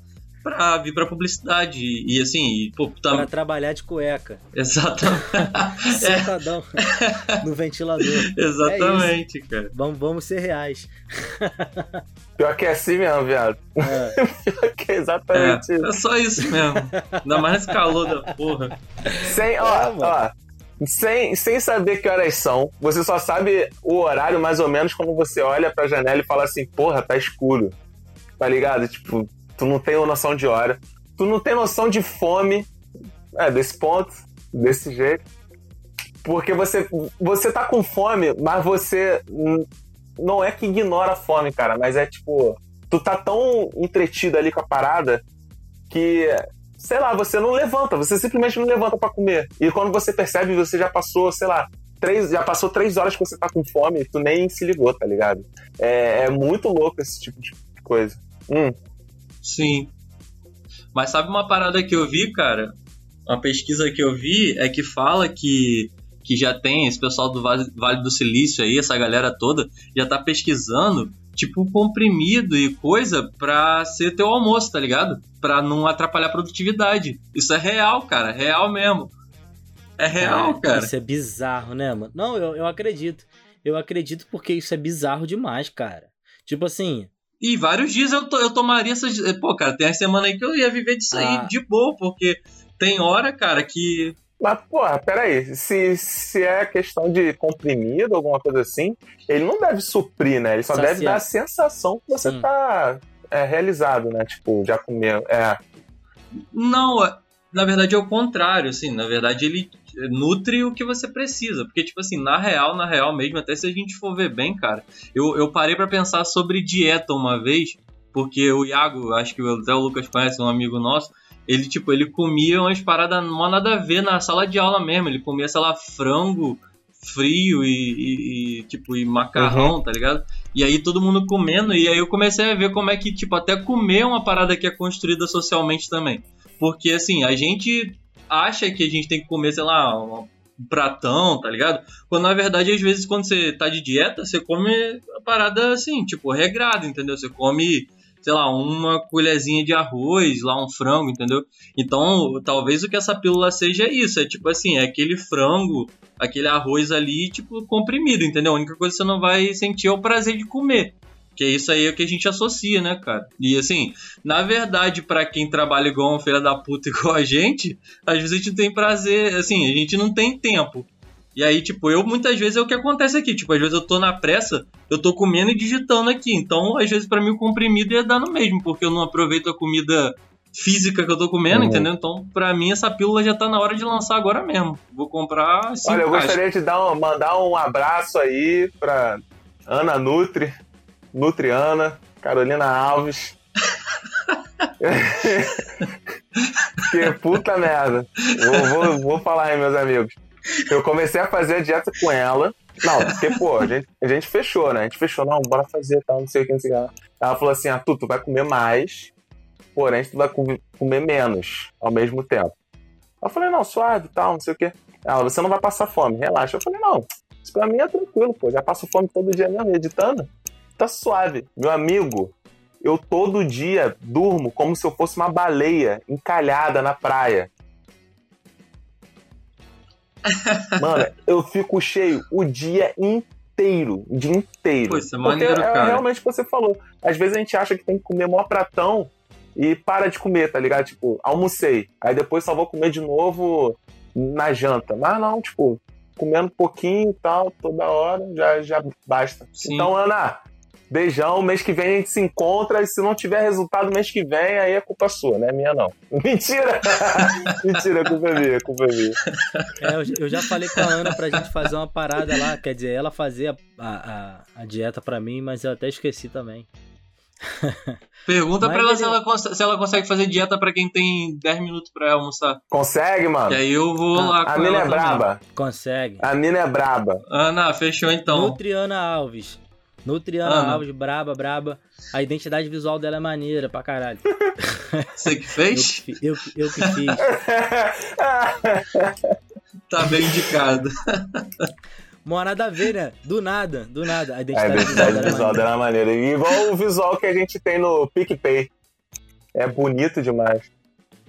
pra vir pra publicidade. E, assim, e, pô, tá... Pra trabalhar de cueca. Exatamente. Sentadão no ventilador. Exatamente, é cara. Vamos, vamos ser reais. Pior que é assim mesmo, viado. É. Pior que é exatamente é, isso. É só isso mesmo. Ainda mais calor da porra. Sem, ó, é, ó. Sem, sem saber que horas são, você só sabe o horário mais ou menos quando você olha pra janela e fala assim, porra, tá escuro. Tá ligado? Tipo, tu não tem noção de hora, tu não tem noção de fome, é, desse ponto, desse jeito. Porque você, você tá com fome, mas você não é que ignora a fome, cara, mas é tipo, tu tá tão entretido ali com a parada que, sei lá, você não levanta, você simplesmente não levanta para comer. E quando você percebe, você já passou, sei lá, três, já passou três horas que você tá com fome e tu nem se ligou, tá ligado? É, é muito louco esse tipo de coisa. Hum. Sim. Mas sabe uma parada que eu vi, cara? Uma pesquisa que eu vi é que fala que, que já tem esse pessoal do Vale, do Silício aí, essa galera toda, já tá pesquisando tipo comprimido e coisa pra ser teu almoço, tá ligado? Pra não atrapalhar a produtividade. Isso é real, cara, real mesmo. É real, é, cara. Isso é bizarro, né, mano? Não, eu, eu acredito. Eu acredito porque isso é bizarro demais, cara. Tipo assim, e vários dias eu, to, eu tomaria essas. Pô, cara, tem a semana aí que eu ia viver disso ah. aí de boa, porque tem hora, cara, que. Mas, porra, peraí, se, se é questão de comprimido, alguma coisa assim, ele não deve suprir, né? Ele só Saciar. deve dar a sensação que você Sim. tá é, realizado, né? Tipo, já comeu. É. Não, na verdade é o contrário, assim. Na verdade, ele nutre o que você precisa. Porque, tipo assim, na real, na real mesmo, até se a gente for ver bem, cara, eu, eu parei para pensar sobre dieta uma vez, porque o Iago, acho que até o Lucas conhece, um amigo nosso, ele, tipo, ele comia umas paradas não nada a ver na sala de aula mesmo. Ele comia, sei lá, frango frio e, e, e tipo, e macarrão, uhum. tá ligado? E aí todo mundo comendo, e aí eu comecei a ver como é que, tipo, até comer é uma parada que é construída socialmente também. Porque, assim, a gente acha que a gente tem que comer, sei lá, um pratão, tá ligado? Quando na verdade, às vezes, quando você tá de dieta, você come a parada assim, tipo, regrado, entendeu? Você come, sei lá, uma colherzinha de arroz, lá um frango, entendeu? Então, talvez o que essa pílula seja isso, é tipo assim, é aquele frango, aquele arroz ali, tipo, comprimido, entendeu? A única coisa que você não vai sentir é o prazer de comer. Que isso aí é o que a gente associa, né, cara? E assim, na verdade, para quem trabalha igual um filho da puta igual a gente, às vezes a gente tem prazer, assim, a gente não tem tempo. E aí, tipo, eu muitas vezes é o que acontece aqui. Tipo, às vezes eu tô na pressa, eu tô comendo e digitando aqui. Então, às vezes, para mim, o comprimido ia dar no mesmo, porque eu não aproveito a comida física que eu tô comendo, uhum. entendeu? Então, pra mim, essa pílula já tá na hora de lançar agora mesmo. Vou comprar. Olha, eu gostaria de dar um, mandar um abraço aí pra Ana Nutri, Nutriana, Carolina Alves. que puta merda. Vou, vou, vou falar aí, meus amigos. Eu comecei a fazer a dieta com ela. Não, porque, pô, a gente, a gente fechou, né? A gente fechou, não, bora fazer tal, não sei o que, não sei o que. Ela falou assim: ah, tu, tu vai comer mais, porém tu vai comer menos ao mesmo tempo. Eu falei, não, suave tal, não sei o que. Ela, você não vai passar fome, relaxa. Eu falei, não, isso pra mim é tranquilo, pô. Já passo fome todo dia mesmo, editando. Tá suave. Meu amigo, eu todo dia durmo como se eu fosse uma baleia encalhada na praia. Mano, eu fico cheio o dia inteiro. O dia inteiro. Pô, isso é maneiro, Porque é cara. realmente o que você falou. Às vezes a gente acha que tem que comer maior pratão e para de comer, tá ligado? Tipo, almocei. Aí depois só vou comer de novo na janta. Mas não, tipo, comendo pouquinho e tal, toda hora, já, já basta. Sim. Então, Ana, beijão. Mês que vem a gente se encontra. E se não tiver resultado mês que vem, aí é culpa sua, não é minha, não. Mentira! Mentira, culpa é minha, culpa é minha. É, eu, eu já falei com a Ana pra gente fazer uma parada lá, quer dizer, ela fazer a, a, a dieta pra mim, mas eu até esqueci também. Pergunta Mas pra ela se beleza. ela, se ela consegue fazer dieta pra quem tem 10 minutos pra almoçar. Consegue, mano? E aí eu vou lá com A mina ela é braba. Consegue. A mina é braba. Ana, fechou então. Nutriana Alves. Nutriana Ana. Alves, braba, braba. A identidade visual dela é maneira pra caralho. Você que Eu, fez? eu, que- eu que fiz. Tá bem indicado. Mó nada a ver, né? Do nada, do nada. A A identidade, identidade visual visual dela é dela é maneira. Igual o visual que a gente tem no PicPay. É bonito demais.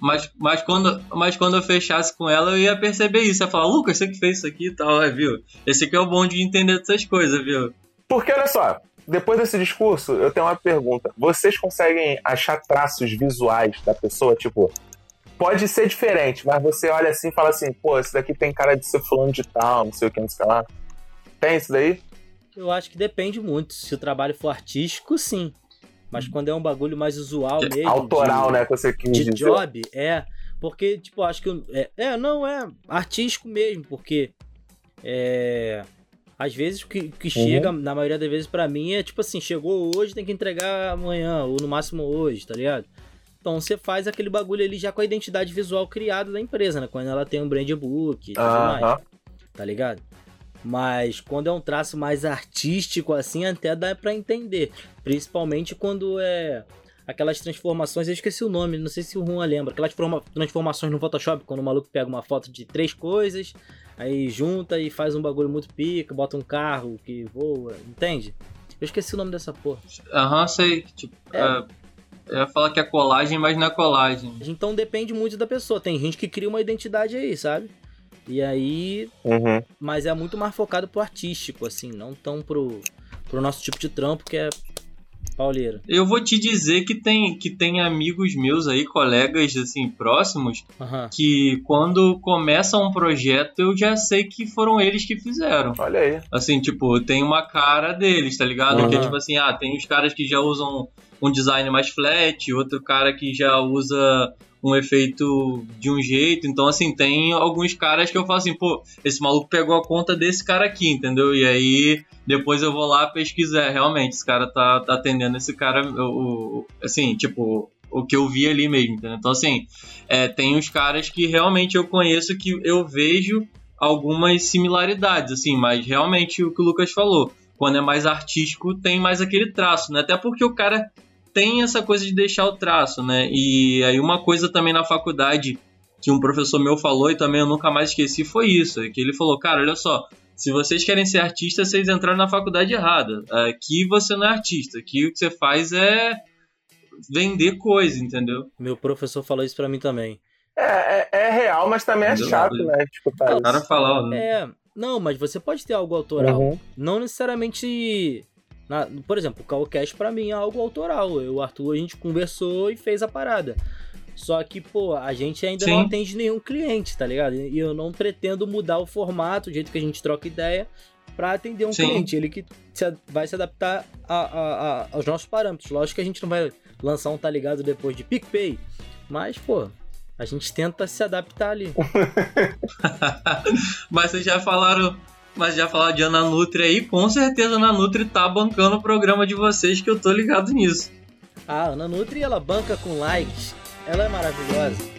Mas, mas, quando, mas quando eu fechasse com ela, eu ia perceber isso. Eu ia falar, Lucas, você que fez isso aqui e tal, é, viu? Esse aqui é o bom de entender dessas coisas, viu? Porque, olha só, depois desse discurso, eu tenho uma pergunta. Vocês conseguem achar traços visuais da pessoa? Tipo, pode ser diferente, mas você olha assim e fala assim, pô, esse daqui tem cara de ser fulano de tal, não sei o que, não sei lá. Tem isso daí? Eu acho que depende muito. Se o trabalho for artístico, sim. Mas quando é um bagulho mais usual mesmo. Autoral, de- né, que você quis de dizer. job, é. Porque, tipo, acho que. eu- É, é, não, é artístico mesmo, porque. É. Às vezes o que, que chega, na maioria das vezes, pra mim, é tipo assim: chegou hoje, tem que entregar amanhã, ou no máximo hoje, tá ligado? Então você faz aquele bagulho ali já com a identidade visual criada da empresa, né? Quando ela tem um brand book e tudo mais tá ligado? Mas quando é um traço mais artístico assim, até dá pra entender. Principalmente quando é aquelas transformações, eu esqueci o nome, não sei se o Juan lembra. Aquelas forma- transformações no Photoshop, quando o maluco pega uma foto de três coisas, aí junta e faz um bagulho muito pica, bota um carro que voa, entende? Eu esqueci o nome dessa porra. Aham, sei. Tipo, É. é, eu ia falar que é colagem, mas não é colagem. Então depende muito da pessoa. Tem gente que cria uma identidade aí, sabe? E aí Uhum. mas é muito mais focado pro artístico, assim, não tão pro, pro nosso tipo de trampo, que é pauleiro. Eu vou te dizer que tem, que tem amigos meus aí, colegas assim, próximos, que quando começa um projeto eu já sei que foram eles que fizeram. Olha aí. Assim, tipo, tem uma cara deles, tá ligado? Uhum. Que é tipo assim, ah, tem os caras que já usam um design mais flat, outro cara que já usa um efeito de um jeito. Então, assim, tem alguns caras que eu falo assim, pô, esse maluco pegou a conta desse cara aqui, entendeu? E aí depois eu vou lá pesquisar. Realmente, esse cara tá, tá atendendo esse cara, o, o- assim, tipo, o que eu vi ali mesmo, entendeu? Então, assim, é, tem uns caras que realmente eu conheço que eu vejo algumas similaridades, assim, mas realmente o que o Lucas falou, quando é mais artístico, tem mais aquele traço, né? Até porque o cara tem essa coisa de deixar o traço, né? E aí uma coisa também na faculdade que um professor meu falou e também eu nunca mais esqueci foi isso, é que ele falou, cara, olha só, se vocês querem ser artistas, vocês entraram na faculdade errada. Aqui você não é artista, aqui o que você faz é vender coisa, entendeu? Meu professor falou isso pra mim também. É, é, é real, mas também é Entendeu? chato, né? Escutar O cara falar, ó, É, não, mas você pode ter algo autoral. Uhum. Não necessariamente. Na- por exemplo, o Calcast pra mim é algo autoral. Eu o Arthur, a gente conversou e fez a parada. Só que, pô, a gente ainda não Sim. atende nenhum cliente, tá ligado? E eu não pretendo mudar o formato, o jeito que a gente troca ideia, pra atender um Sim. cliente. Ele que vai se adaptar a- a- a- aos nossos parâmetros. Lógico que a gente não vai lançar um tá ligado depois de PicPay. Mas, pô, a gente tenta se adaptar ali. Mas vocês já falaram. Mas já falaram de Ana Nutri aí, com certeza a Ana Nutri tá bancando o programa de vocês, que eu tô ligado nisso. A Ana Nutri, ela banca com likes. Ela é maravilhosa.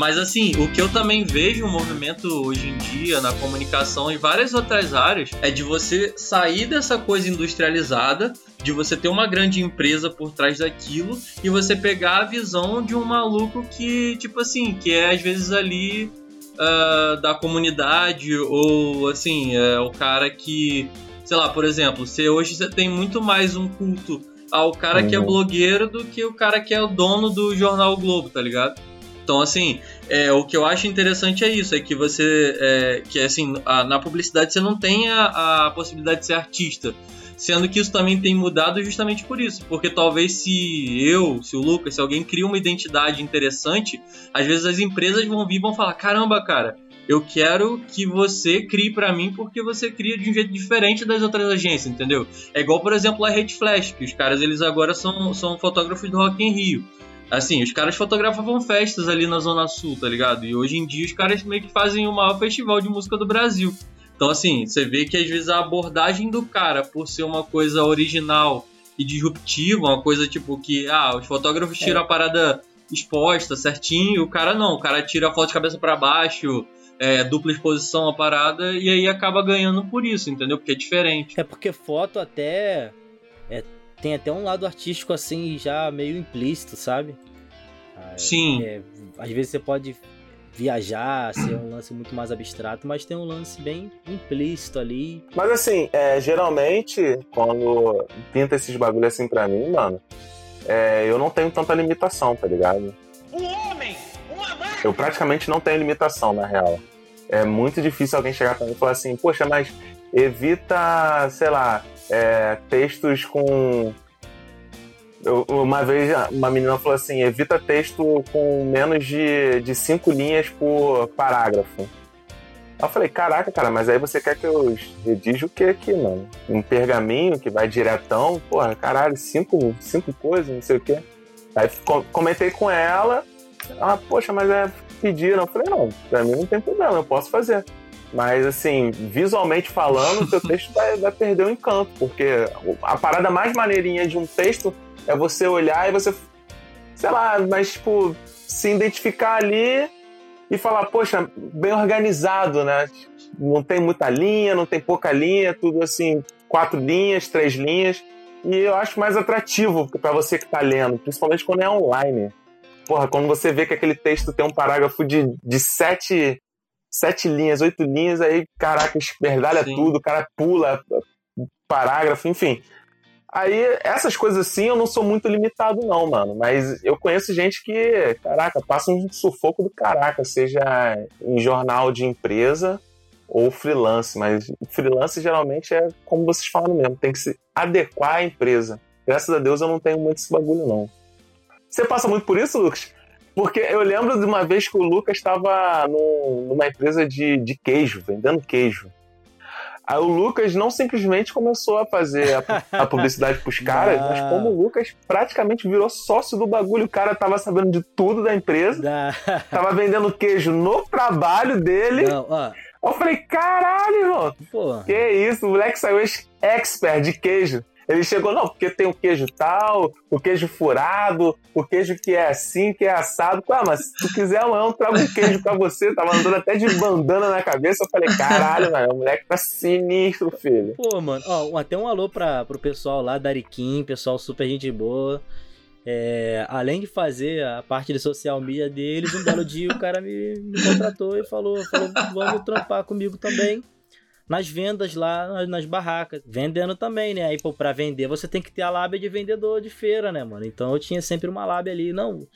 Mas assim, o que eu também vejo um movimento hoje em dia na comunicação e várias outras áreas é de você sair dessa coisa industrializada, de você ter uma grande empresa por trás daquilo e você pegar a visão de um maluco que, tipo assim, que é às vezes ali uh, da comunidade ou assim, é o cara que, sei lá, por exemplo, você hoje você tem muito mais um culto ao cara que é uhum. blogueiro do que o cara que é o dono do jornal Globo, tá ligado? Então, assim, é, o que eu acho interessante é isso, é que você, é, que assim, a, na publicidade você não tem a, a, possibilidade de ser artista, sendo que isso também tem mudado justamente por isso, porque talvez se eu, se o Lucas, se alguém cria uma identidade interessante, às vezes as empresas vão vir e vão falar, caramba, cara, eu quero que você crie para mim porque você cria de um jeito diferente das outras agências, entendeu? É igual, por exemplo, a Red Flash, que os caras eles agora são, são fotógrafos do Rock in Rio. Assim, os caras fotografavam festas ali na Zona Sul, tá ligado? E hoje em dia os caras meio que fazem o maior festival de música do Brasil. Então, assim, você vê que às vezes a abordagem do cara, por ser uma coisa original e disruptiva, uma coisa tipo que, ah, os fotógrafos tiram é. a parada exposta certinho, o cara não, o cara tira a foto de cabeça para baixo, é, dupla exposição a parada e aí acaba ganhando por isso, entendeu? Porque é diferente. É porque foto até é, tem até um lado artístico assim já meio implícito, sabe? Sim. É, às vezes você pode viajar, ser um lance muito mais abstrato, mas tem um lance bem implícito ali. Mas assim, é, geralmente, quando pinta esses bagulho assim pra mim, mano, é, eu não tenho tanta limitação, tá ligado? Um homem! Uma Eu praticamente não tenho limitação, na real é muito difícil alguém chegar para mim e falar assim, poxa, mas evita, sei lá, é, textos com. Uma vez uma menina falou assim, evita texto com menos de, de cinco linhas por parágrafo. Eu falei, caraca, cara, mas aí você quer que eu redija o que aqui, mano? Um pergaminho que vai diretão? Porra, caralho, cinco, cinco coisas, não sei o quê. Aí comentei com ela, ela, poxa, mas é pediram. Eu falei, não, pra mim não tem problema, eu posso fazer. Mas, assim, visualmente falando, o seu texto vai, vai perder o encanto, porque a parada mais maneirinha de um texto é você olhar e você, sei lá, mas, tipo, se identificar ali e falar, poxa, bem organizado, né? Não tem muita linha, não tem pouca linha, tudo assim, quatro linhas, três linhas. E eu acho mais atrativo para você que está lendo, principalmente quando é online porra, quando você vê que aquele texto tem um parágrafo de, de sete, sete linhas, oito linhas, aí, caraca, esmerdalha tudo, o cara pula parágrafo, enfim. Aí, essas coisas assim, eu não sou muito limitado, não, mano. Mas eu conheço gente que, caraca, passa um sufoco do caraca, seja em jornal de empresa ou freelance. Mas freelance geralmente é como vocês falam mesmo, tem que se adequar à empresa. Graças a Deus eu não tenho muito esse bagulho, não. Você passa muito por isso, Lucas? Porque eu lembro de uma vez que o Lucas estava numa empresa de, de queijo, vendendo queijo. Aí o Lucas não simplesmente começou a fazer a, a publicidade pros caras, mas como o Lucas praticamente virou sócio do bagulho, o cara tava sabendo de tudo da empresa, Não. tava vendendo queijo no trabalho dele. Não, ó. Eu falei, caralho, irmão. Que isso, o moleque saiu expert de queijo. Ele chegou, não, porque tem o queijo tal, o queijo furado, o queijo que é assim, que é assado. Ah, mas se tu quiser amanhã eu trago um queijo pra você. Tava andando até de bandana na cabeça. Eu falei, caralho, mano, o moleque tá sinistro, filho. Pô, mano, ó, até um alô pra, pro pessoal lá da Ariquim, pessoal super gente boa. É, além de fazer a parte de social media deles, um belo dia o cara me, me contratou e falou, falou, vamos trampar comigo também nas vendas lá nas, barracas, vendendo também, né? Aí, pô, pra vender você tem que ter a lábia de vendedor de feira, né, mano? Então eu tinha sempre uma lábia ali, não.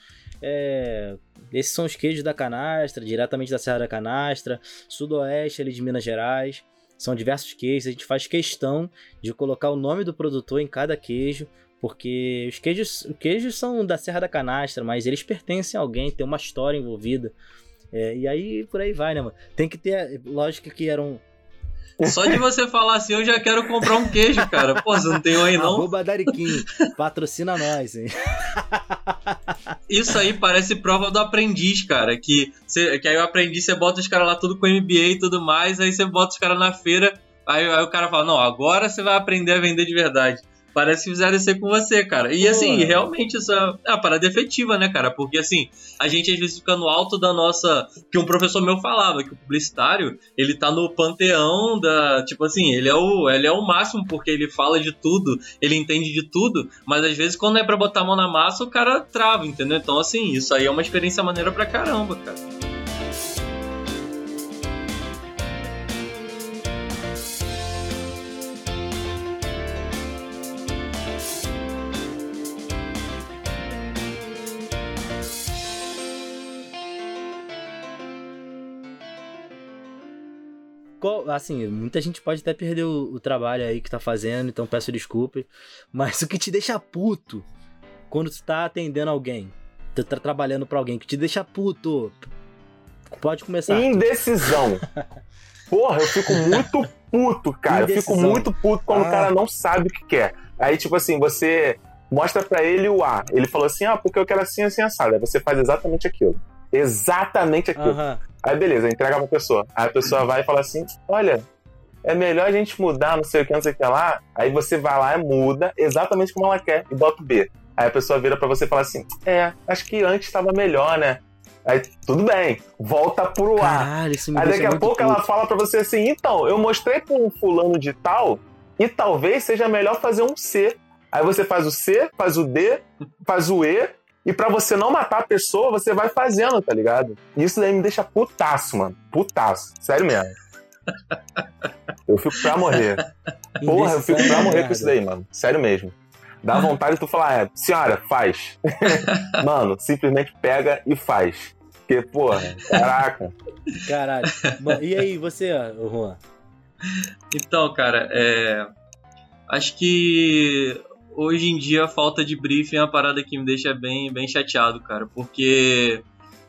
É, esses são os queijos da canastra, diretamente da Serra da Canastra, sudoeste ali de Minas Gerais. São diversos queijos, a gente faz questão de colocar o nome do produtor em cada queijo, porque os queijos, os queijos são da Serra da Canastra, mas eles pertencem a alguém, tem uma história envolvida. É, e aí por aí vai, né, mano? Tem que ter, lógico que eram só de você falar assim, eu já quero comprar um queijo, cara. Pô, você não tem um aí não? Arroba Dariquim, patrocina nós, hein? Isso aí parece prova do aprendiz, cara. Que, você, que aí o aprendiz, você bota os caras lá tudo com MBA e tudo mais, aí você bota os caras na feira, aí, aí o cara fala, não, agora você vai aprender a vender de verdade. Parece que fizeram isso aí com você, cara. E assim, realmente, isso é uma parada efetiva, né, cara? Porque assim, a gente às vezes fica no alto da nossa. Que um professor meu falava, que o publicitário, ele tá no panteão da. Tipo assim, ele é o, ele é o máximo, porque ele fala de tudo, ele entende de tudo, mas às vezes quando é pra botar a mão na massa, o cara trava, entendeu? Então, assim, isso aí é uma experiência maneira pra caramba, cara. Assim, muita gente pode até perder o, o, trabalho aí que tá fazendo, então peço desculpa. Mas o que te deixa puto quando tu tá atendendo alguém, tu tá trabalhando pra alguém, que te deixa puto, pode começar. Indecisão. Porra, eu fico muito puto, cara. Indecisão. Eu fico muito puto quando ah. o cara não sabe o que quer. Aí, tipo assim, você mostra para ele o A. Ele falou assim: ah, porque eu quero assim, assim, assado. Aí você faz exatamente aquilo. Exatamente aquilo. Uhum. Aí beleza, entrega pra pessoa. Aí a pessoa vai e fala assim: olha, é melhor a gente mudar, não sei o que, não sei o que lá. Aí você vai lá e muda exatamente como ela quer e bota o B. Aí a pessoa vira para você e fala assim: é, acho que antes estava melhor, né? Aí tudo bem, volta pro ar. Aí daqui a pouco puto. ela fala para você assim: então, eu mostrei pra um fulano de tal e talvez seja melhor fazer um C. Aí você faz o C, faz o D, faz o E e para você não matar a pessoa, você vai fazendo, tá ligado? E isso daí me deixa putaço, mano. Putaço. Sério mesmo. Eu fico pra morrer. Porra, eu fico pra morrer com isso daí, mano. Sério mesmo. Dá vontade de tu falar, é, senhora, faz. mano, simplesmente pega e faz. Porque, porra, caraca. Caralho. E aí, você, Juan? Então, cara, é. Acho que hoje em dia a falta de briefing é uma parada que me deixa bem, bem chateado, cara, porque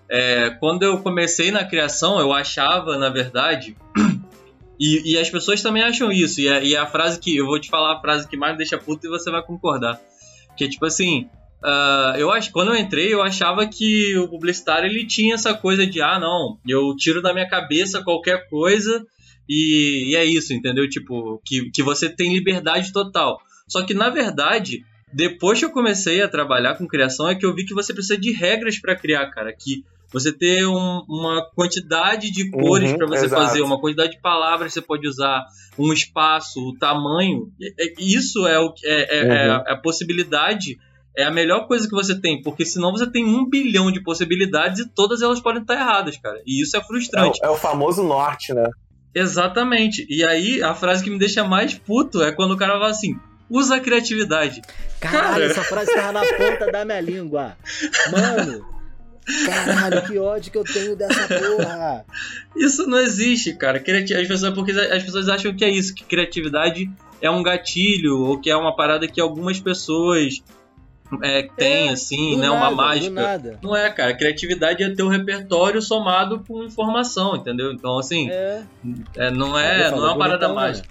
é, quando eu comecei na criação, eu achava, na verdade, e, e as pessoas também acham isso, e a, e a, frase que, eu vou te falar a frase que mais me deixa puto e você vai concordar, que é tipo assim, uh, eu acho, quando eu entrei, eu achava que o publicitário, ele tinha essa coisa de, ah, não, eu tiro da minha cabeça qualquer coisa, e, e é isso, entendeu? Tipo, que, que você tem liberdade total. Só que, na verdade, depois que eu comecei a trabalhar com criação, é que eu vi que você precisa de regras para criar, cara. Que você ter um, uma quantidade de cores uhum, para você exato. fazer, uma quantidade de palavras que você pode usar, um espaço, o tamanho. Isso é, o, é, é, uhum. é, é a possibilidade é a melhor coisa que você tem, porque senão você tem um bilhão de possibilidades e todas elas podem estar erradas, cara. E isso é frustrante. É, é, o famoso norte, né? Exatamente. E aí, a frase que me deixa mais puto é quando o cara fala assim: Usa a criatividade. Caralho, Cara. essa frase tava na ponta da minha língua. Mano. Caralho, que ódio que eu tenho dessa porra. Isso não existe, cara. Criati as pessoas, porque as pessoas acham que é isso, que criatividade é um gatilho, ou que é uma parada que algumas pessoas é, têm, é, assim, né? Nada, uma mágica. Não é, cara. Criatividade é ter o repertório somado com informação, entendeu? Então, assim, é. é não é, não é uma parada né?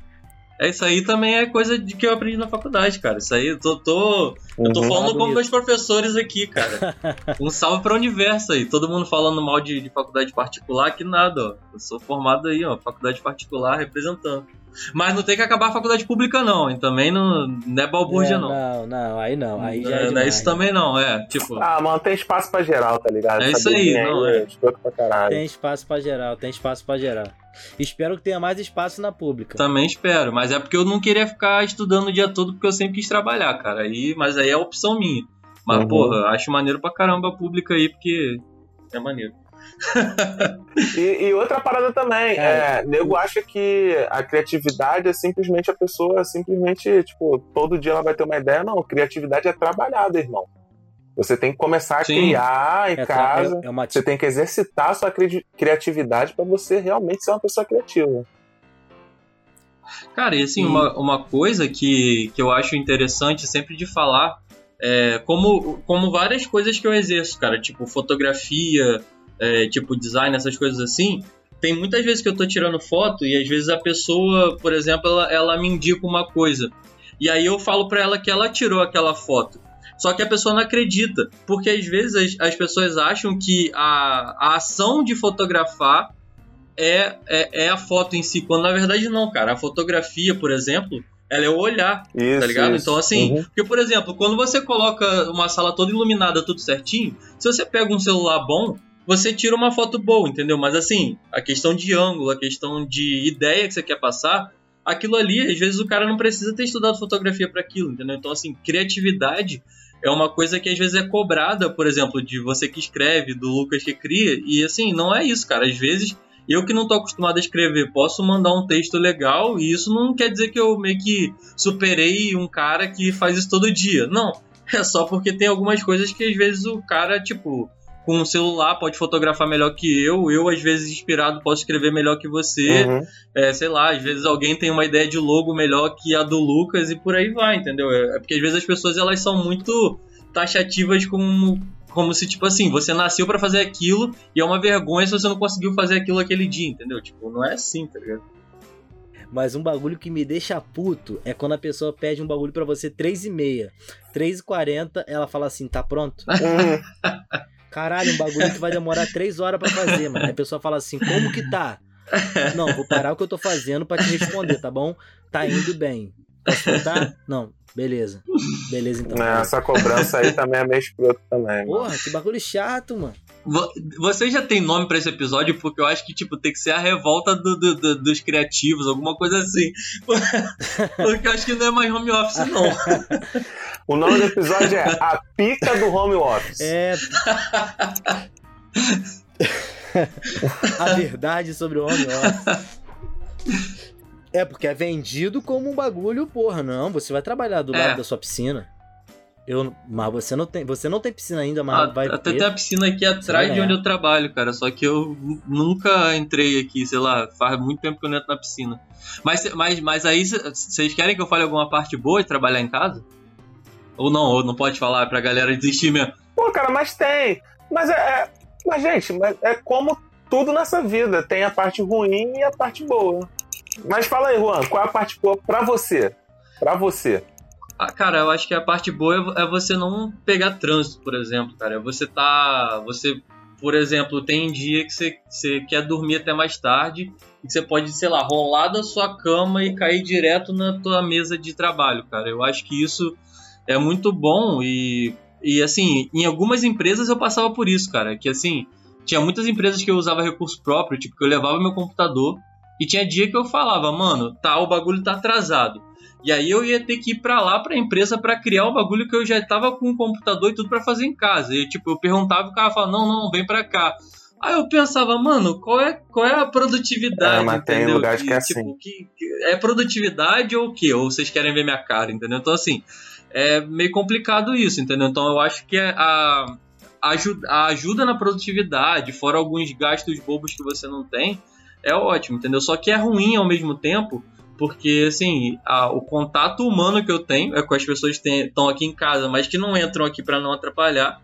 É, isso aí também é coisa de que eu aprendi na faculdade, cara. Isso aí eu tô, tô eu tô uhum. falando ah, como meus professores aqui, cara. um salve para o universo aí. Todo mundo falando mal de, de faculdade particular, que nada, ó. Eu sou formado aí, ó, faculdade particular representando. Mas não tem que acabar a faculdade pública, não. E também não, não é balbúrdia, é, não. Não, não, aí não. Aí já é, não é isso também, não. É, tipo. Ah, mano, tem espaço pra geral, tá ligado? É isso aí, não é. Tem espaço pra geral, tem espaço pra geral. Espero que tenha mais espaço na pública. Também espero, mas é porque eu não queria ficar estudando o dia todo porque eu sempre quis trabalhar, cara. Aí, mas aí é opção minha. Mas, uhum. porra, acho maneiro pra caramba a pública aí, porque é maneiro. e, e, outra parada também, é, é, nego acha que a criatividade é simplesmente a pessoa simplesmente, tipo, todo dia ela vai ter uma ideia. Não, criatividade é trabalhada, irmão. Você tem que começar a Sim. criar em é, casa. É, é uma... Você tem que exercitar a sua cri criatividade para você realmente ser uma pessoa criativa. Cara, e assim, e... Uma, uma coisa que, que eu acho interessante sempre de falar, é, como, como várias coisas que eu exerço, cara, tipo fotografia, é, tipo design, essas coisas assim, tem muitas vezes que eu tô tirando foto e às vezes a pessoa, por exemplo, ela, ela me indica uma coisa. E aí eu falo para ela que ela tirou aquela foto. Só que a pessoa não acredita, porque às vezes as, as pessoas acham que a, a ação de fotografar é, é, é, a foto em si, quando na verdade não, cara. A fotografia, por exemplo, ela é o olhar, tá Isso, tá ligado? isso. Então, assim, Uhum. porque, por exemplo, quando você coloca uma sala toda iluminada, tudo certinho, se você pega um celular bom, você tira uma foto boa, entendeu? Mas, assim, a questão de ângulo, a questão de ideia que você quer passar, aquilo ali, às vezes o cara não precisa ter estudado fotografia para aquilo, entendeu? Então, assim, criatividade é uma coisa que às vezes é cobrada, por exemplo, de você que escreve, do Lucas que cria, e assim, não é isso, cara. Às vezes, eu que não tô acostumado a escrever, posso mandar um texto legal, e isso não quer dizer que eu meio que superei um cara que faz isso todo dia. Não. É só porque tem algumas coisas que às vezes o cara, tipo, com um celular pode fotografar melhor que eu, eu às vezes inspirado posso escrever melhor que você, Uhum. é, sei lá, às vezes alguém tem uma ideia de logo melhor que a do Lucas e por aí vai, entendeu? É é porque às vezes as pessoas elas são muito taxativas como, como se, tipo assim, você nasceu pra fazer aquilo e é uma vergonha se você não conseguiu fazer aquilo aquele dia, entendeu? Tipo, não é assim, tá ligado? Mas um bagulho que me deixa puto é quando a pessoa pede um bagulho pra você 3 e meia. 3 e 40 ela fala assim, tá pronto? Caralho, um bagulho que vai demorar 3 horas pra fazer, mano. Aí a pessoa fala assim, como que tá? Não, vou parar o que eu tô fazendo pra te responder, tá bom? Tá indo bem. Posso voltar? Não, beleza. Beleza então. Né, Essa cobrança aí também é meio escroto também. mano. Porra, que bagulho chato, mano. Vo- Você já tem nome pra esse episódio? Porque eu acho que, tipo, tem que ser a revolta do- do- do- dos criativos, alguma coisa assim. Porque eu acho que não é mais home office, não. O nome do episódio é A Pica do Home Office. É. a verdade sobre o home office. É, porque é vendido como um bagulho, porra, não, você vai trabalhar do É. lado da sua piscina. Eu, mas você não tem, você não tem piscina ainda, mas Ah, vai até ter. tem a piscina aqui atrás de onde eu trabalho, cara. Só que eu nu- nunca entrei aqui, sei lá, faz muito tempo que eu não entro na piscina. Mas, mas, mas aí, vocês querem que eu fale alguma parte boa de trabalhar em casa? Ou não, ou não pode falar pra galera desistir mesmo? Pô, cara, mas tem. Mas é. é- mas, gente, mas é como tudo nessa vida. Tem a parte ruim e a parte boa. Mas fala aí, Juan, qual é a parte boa pra você? Pra você. Ah, cara, eu acho que a parte boa é é você não pegar trânsito, por exemplo, cara. É Você tá. Você, por exemplo, tem dia que você, você quer dormir até mais tarde e você pode, sei lá, rolar da sua cama e cair direto na tua mesa de trabalho, cara. Eu acho que isso é muito bom e, e assim, em algumas empresas eu passava por isso, cara. Que assim, tinha muitas empresas que eu usava recurso próprio, tipo, que eu levava meu computador e tinha dia que eu falava, mano, tá, o bagulho tá atrasado. E aí eu ia ter que ir pra lá pra empresa pra criar o bagulho que eu já tava com o computador e tudo pra fazer em casa. E tipo, eu perguntava e o cara falava, não, não, vem pra cá. Aí eu pensava, mano, qual é, qual é a produtividade, É, mas tem entendeu? lugares que é tipo, que- que- é produtividade ou o quê? Ou vocês querem ver minha cara, entendeu? Então assim, é meio complicado isso, entendeu? Então eu acho que é a, a ajuda na produtividade, fora alguns gastos bobos que você não tem, é ótimo, entendeu? Só que é ruim ao mesmo tempo, porque assim, a- o contato humano que eu tenho é com as pessoas que estão aqui em casa, mas que não entram aqui para não atrapalhar.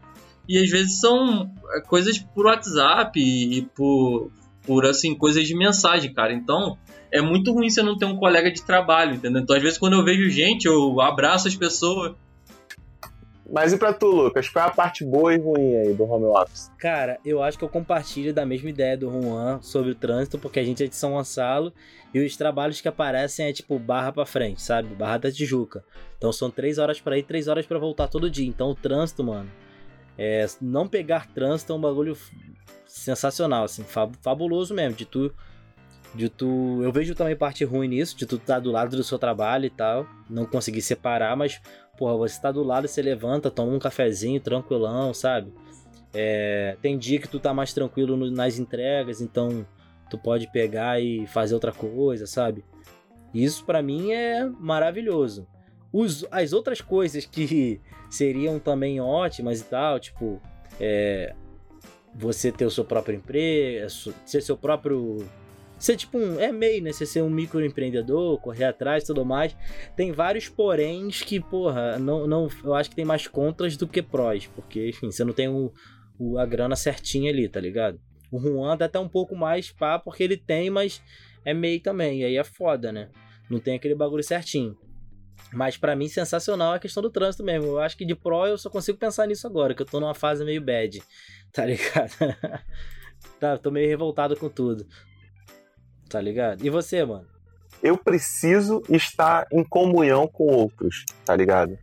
E às vezes são é, coisas por WhatsApp e, e por, por assim, coisas de mensagem, cara. Então, é muito ruim você não ter um colega de trabalho, entendeu? Então, às vezes, quando eu vejo gente, eu abraço as pessoas. Mas e pra tu, Lucas? Qual é a parte boa e ruim aí do home office? Cara, eu acho que eu compartilho da mesma ideia do Juan sobre o trânsito, porque a gente é de São Gonçalo e os trabalhos que aparecem é tipo barra pra frente, sabe? Barra da Tijuca. Então são três horas pra ir, três horas pra voltar todo dia. Então o trânsito, mano, é, não pegar trânsito é um bagulho sensacional, assim, fab- fabuloso mesmo. De tu, de tu, eu vejo também parte ruim nisso, de tu estar do lado do seu trabalho e tal, não conseguir separar, mas porra, você tá do lado, você levanta, toma um cafezinho, tranquilão, sabe? É, tem dia que tu tá mais tranquilo no- nas entregas, então tu pode pegar e fazer outra coisa, sabe? Isso pra mim é maravilhoso. Os- as outras coisas que seriam também ótimas e tal, tipo, é, você ter o seu próprio emprego, ser seu próprio. Ser tipo um. É meio, né? Você ser um microempreendedor, correr atrás e tudo mais. Tem vários poréns que, porra, não, não, eu acho que tem mais contras do que prós, porque, enfim, você não tem o, o- a grana certinha ali, tá ligado? O Juan dá até um pouco mais pá, porque ele tem, mas é meio também, e aí é foda, né? Não tem aquele bagulho certinho. Mas pra mim, sensacional é a questão do trânsito mesmo. Eu acho que de pró eu só consigo pensar nisso agora, que eu tô numa fase meio bad, tá ligado? tá, tô meio revoltado com tudo. Tá ligado? E você, mano? eu preciso estar em comunhão com outros, tá ligado?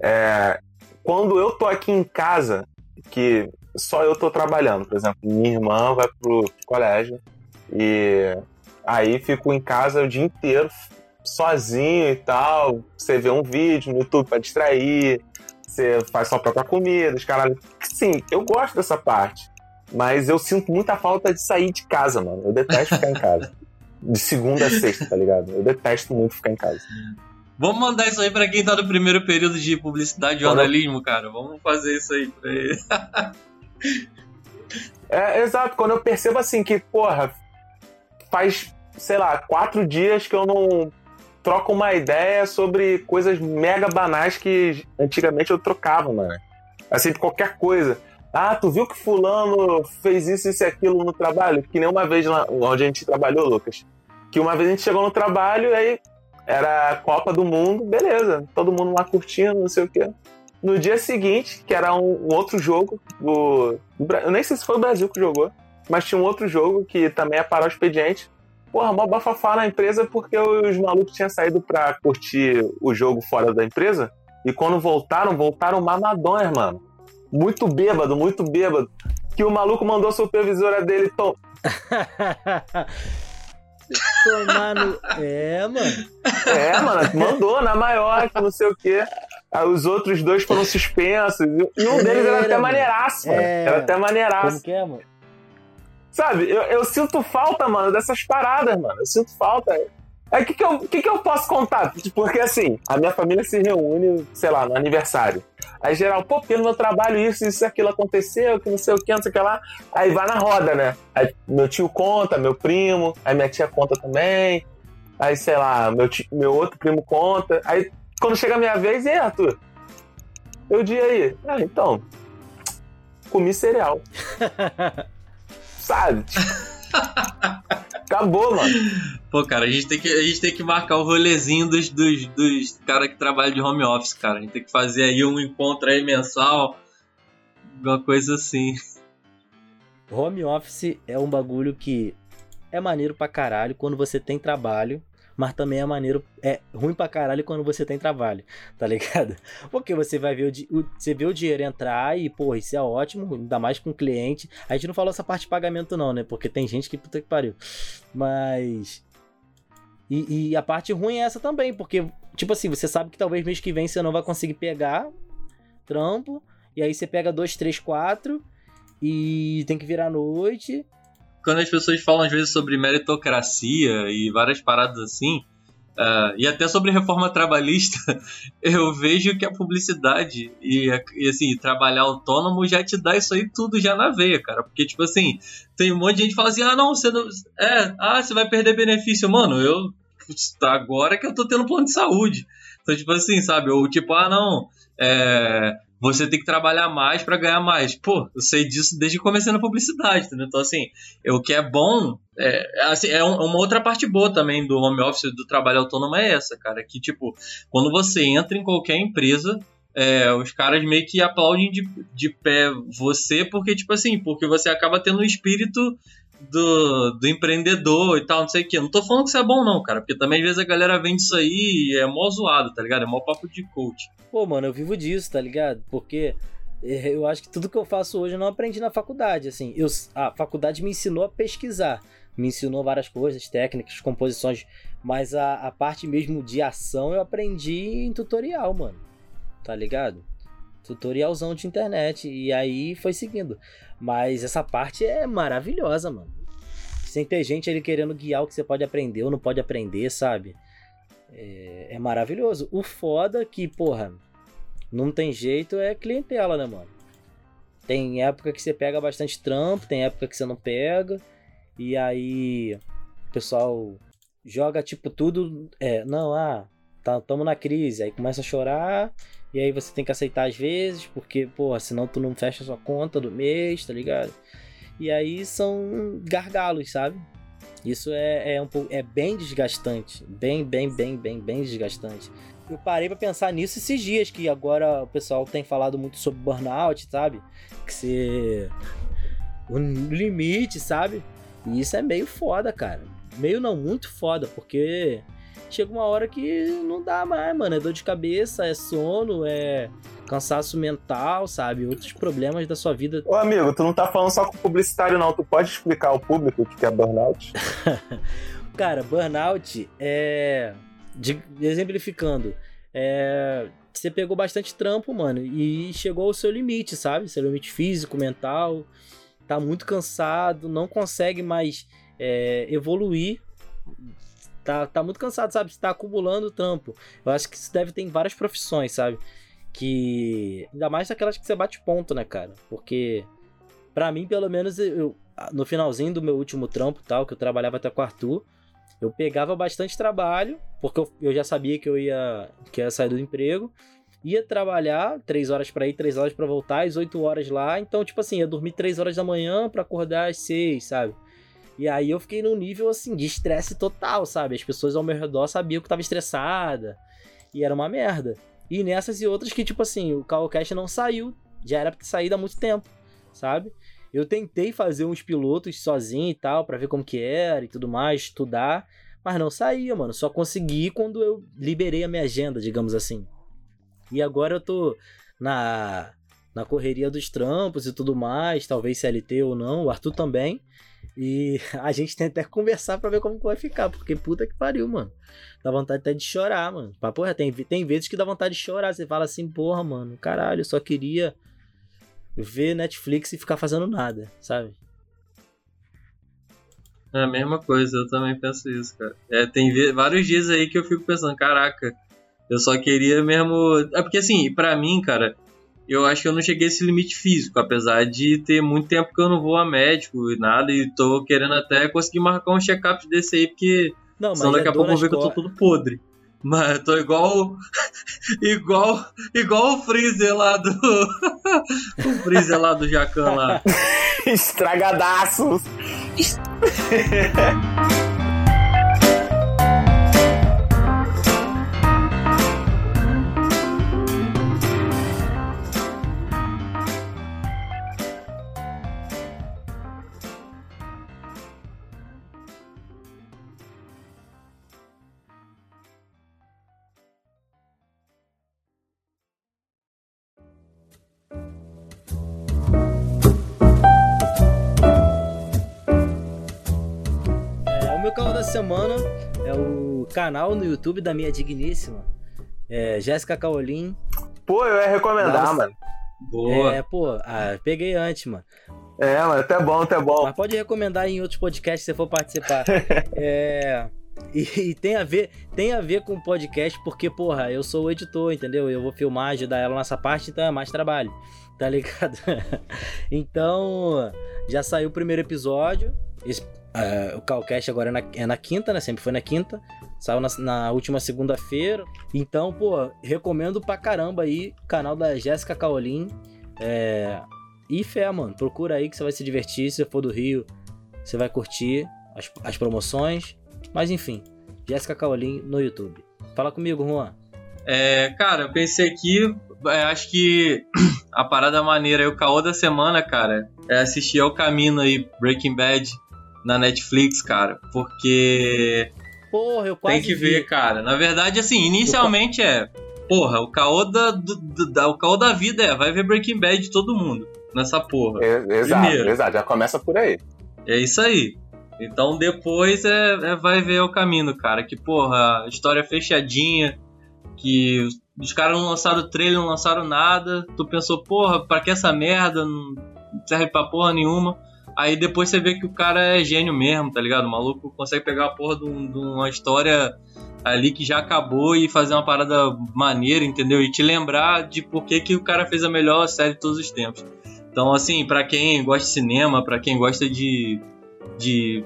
É, quando eu tô aqui em casa, que só eu tô trabalhando, por exemplo, minha irmã vai pro colégio e aí fico em casa o dia inteiro sozinho e tal. Você vê um vídeo no YouTube para distrair, você faz sua própria comida, os caralho. Sim, eu gosto dessa parte. Mas eu sinto muita falta de sair de casa, mano. Eu detesto ficar em casa. De segunda a sexta, tá ligado? Eu detesto muito ficar em casa. Vamos mandar isso aí pra quem tá no primeiro período de publicidade e jornalismo, cara. Vamos fazer isso aí pra ele. é, exato. Quando eu percebo assim que, porra, faz, sei lá, quatro dias que eu não troco uma ideia sobre coisas mega banais que antigamente eu trocava, mano. Assim, de qualquer coisa. Ah, tu viu que fulano fez isso, isso e aquilo no trabalho? Que nem uma vez lá onde a gente trabalhou, Lucas. Que uma vez a gente chegou no trabalho e aí era a Copa do Mundo, beleza. Todo mundo lá curtindo, não sei o quê. No dia seguinte, que era um, um outro jogo do, do, Eu nem sei se foi o Brasil que jogou, mas tinha um outro jogo que também ia parar o expediente. Porra, mó bafafá na empresa porque os malucos tinham saído pra curtir o jogo fora da empresa. E quando voltaram, voltaram mamadões, mano muito bêbado, muito bêbado, que o maluco mandou a supervisora dele tom... Tomar no... É, mano. É, mano, mandou na maior, que não sei o quê. Aí os outros dois foram suspensos. E um deles era, era até maneiraço, mano. É... Era até maneiraço. Como que é, mano? Sabe, eu, eu sinto falta, mano, dessas paradas, mano. Eu sinto falta. Aí o que, que, eu, que, que eu posso contar? Porque assim, a minha família se reúne, sei lá, no aniversário. Aí geral, pô, porque no meu trabalho isso, isso, aquilo aconteceu, que não sei o que, não sei o que lá. Aí vai na roda, né? Aí meu tio conta, meu primo, aí minha tia conta também. Aí, sei lá, meu, tio, meu outro primo conta. Aí quando chega a minha vez, e aí, Arthur? Eu dia aí. Ah, então. Comi cereal. Sabe? Acabou, mano. Pô, cara, a gente tem que, a gente tem que marcar o rolezinho dos, dos, dos caras que trabalham de home office, cara. A gente tem que fazer aí um encontro aí mensal, alguma coisa assim. Home office é um bagulho que é maneiro pra caralho quando você tem trabalho mas também é maneiro, é ruim pra caralho quando você tem trabalho, tá ligado? Porque você vai ver o, você vê o dinheiro entrar e, porra, isso é ótimo, ainda mais com o cliente. A gente não falou essa parte de pagamento não, né? Porque tem gente que puta que pariu. Mas e, e, a parte ruim é essa também, porque, tipo assim, você sabe que talvez mês que vem você não vai conseguir pegar trampo, e aí você pega dois, três, quatro, e tem que virar noite, quando as pessoas falam às vezes sobre meritocracia e várias paradas assim, uh, e até sobre reforma trabalhista, eu vejo que a publicidade e, e, assim, trabalhar autônomo já te dá isso aí tudo já na veia, cara. Porque, tipo assim, tem um monte de gente que fala assim, ah, não, você não. É, ah, você vai perder benefício. Mano, eu. Agora que eu tô tendo plano de saúde. Então, tipo assim, sabe? Ou tipo, ah, não. É, você tem que trabalhar mais para ganhar mais. Pô, eu sei disso desde que comecei na publicidade, entendeu? Então, assim, o que é bom, é, assim, é uma outra parte boa também do home office, do trabalho autônomo é essa, cara, que, tipo, quando você entra em qualquer empresa, é, os caras meio que aplaudem de, de pé você, porque, tipo assim, porque você acaba tendo um espírito do, do empreendedor e tal, não sei o que. Não tô falando que isso é bom, não, cara. Porque também às vezes a galera vende isso aí e é mó zoado, tá ligado? É mó papo de coach. Pô, mano, eu vivo disso, tá ligado? Porque é, eu acho que tudo que eu faço hoje eu não aprendi na faculdade, assim. Eu, a faculdade me ensinou a pesquisar. Me ensinou várias coisas, técnicas, composições. Mas a, a parte mesmo de ação eu aprendi em tutorial, mano. Tá ligado? Tutorialzão de internet. E aí foi seguindo. Mas essa parte é maravilhosa, mano. Sem ter gente ali querendo guiar o que você pode aprender ou não pode aprender, sabe? É, é maravilhoso. O foda que, porra, não tem jeito é clientela, né, mano? Tem época que você pega bastante trampo, tem época que você não pega. E aí o pessoal joga tipo tudo. É, não, ah, tá, tamo na crise. Aí começa a chorar. E aí você tem que aceitar às vezes, porque, pô, senão tu não fecha sua conta do mês, tá ligado? E aí são gargalos, sabe? Isso é, é um pouco. É bem desgastante. Bem, bem, bem, bem, bem desgastante. Eu parei para pensar nisso esses dias, que agora o pessoal tem falado muito sobre burnout, sabe? Que ser. O limite, sabe? E isso é meio foda, cara. meio não, muito foda, porque chega uma hora que não dá mais, mano. É dor de cabeça, é sono, é cansaço mental, sabe? Outros problemas da sua vida. Ô, amigo, tu não tá falando só com publicitário, não. Tu pode explicar ao público o que é burnout? Cara, burnout é. De, exemplificando, é. Você pegou bastante trampo, mano, e chegou ao seu limite, sabe? Seu limite físico, mental. Tá muito cansado, não consegue mais é, evoluir tá, tá muito cansado, sabe? Você tá acumulando trampo. Eu acho que isso deve ter em várias profissões, sabe? Que. Ainda mais daquelas que você bate ponto, né, cara? Porque. para mim, pelo menos, eu, no finalzinho do meu último trampo tal, que eu trabalhava até com o Arthur, eu pegava bastante trabalho, porque eu, eu já sabia que eu ia, que ia sair do emprego. Ia trabalhar, três horas para ir, três horas para voltar, às oito horas lá. Então, tipo assim, ia dormir três horas da manhã para acordar às seis, sabe? E aí eu fiquei num nível assim de estresse total, sabe? As pessoas ao meu redor sabiam que eu tava estressada. E era uma merda. E nessas e outras que, tipo assim, o Calcast não saiu. Já era pra ter saído há muito tempo, sabe? Eu tentei fazer uns pilotos sozinho e tal, para ver como que era e tudo mais, estudar. Mas não saía, mano. Só consegui quando eu liberei a minha agenda, digamos assim. E agora eu tô na, na correria dos trampos e tudo mais, talvez CLT ou não, o Arthur também. E a gente tem até que conversar pra ver como vai ficar, porque puta que pariu, mano. Dá vontade até de chorar, mano. Pra, porra, tem, tem vezes que dá vontade de chorar. Você fala assim, porra, mano, caralho, eu só queria ver Netflix e ficar fazendo nada, sabe? É a mesma coisa, eu também penso isso, cara. É, tem vários dias aí que eu fico pensando, caraca, eu só queria mesmo. É porque assim, para mim, cara, eu acho que eu não cheguei a esse limite físico, apesar de ter muito tempo que eu não vou a médico e nada, e tô querendo até conseguir marcar um check-up desse aí, porque não, senão daqui é a pouco eu vou ver que eu tô todo podre. Mas eu tô igual. igual. igual o Freezer lá do. o Freezer lá do Jacan lá. Estragadaços! Semana é o canal no YouTube da minha digníssima é, Jéssica Caolim. Pô, eu ia recomendar, Nossa. mano. Boa. É, pô, ah, peguei antes, mano. É, mano, até bom, até bom. Mas pode recomendar em outros podcasts se você for participar. é. E, e, tem a ver, tem a ver com o podcast, porque, porra, eu sou o editor, entendeu? Eu vou filmar, ajudar ela nessa parte, então é mais trabalho, tá ligado? então, já saiu o primeiro episódio. Esse, Uh, o Calcast agora é na, é na, quinta, né? Sempre foi na quinta. Saiu na, na última segunda-feira. Então, pô, recomendo pra caramba aí o canal da Jéssica Caolim. É... E fé, mano. Procura aí que você vai se divertir. Se você for do Rio, você vai curtir as, as promoções. Mas enfim, Jéssica Caolim no YouTube. Fala comigo, Juan. É, cara, eu pensei aqui, é, acho que a parada maneira aí, o caô da semana, cara, é assistir ao caminho aí, Breaking Bad na Netflix, cara, porque. Porra, eu quase Tem que vi. ver, cara. Na verdade, assim, inicialmente é. Porra, o caô da, do, da, o caô da vida é, vai ver Breaking Bad de todo mundo nessa porra. É, exato, Primeiro. exato, já começa por aí. É isso aí. Então depois é, é, vai ver o caminho, cara. Que, porra, história fechadinha, que os caras não lançaram trailer, não lançaram nada. Tu pensou, porra, pra que essa merda? Não serve pra porra nenhuma. Aí depois você vê que o cara é gênio mesmo, tá ligado? O maluco consegue pegar a porra de, um, de uma história ali que já acabou e fazer uma parada maneira, entendeu? E te lembrar de por que, que o cara fez a melhor série de todos os tempos. Então, assim, para quem gosta de cinema, para quem gosta de. de.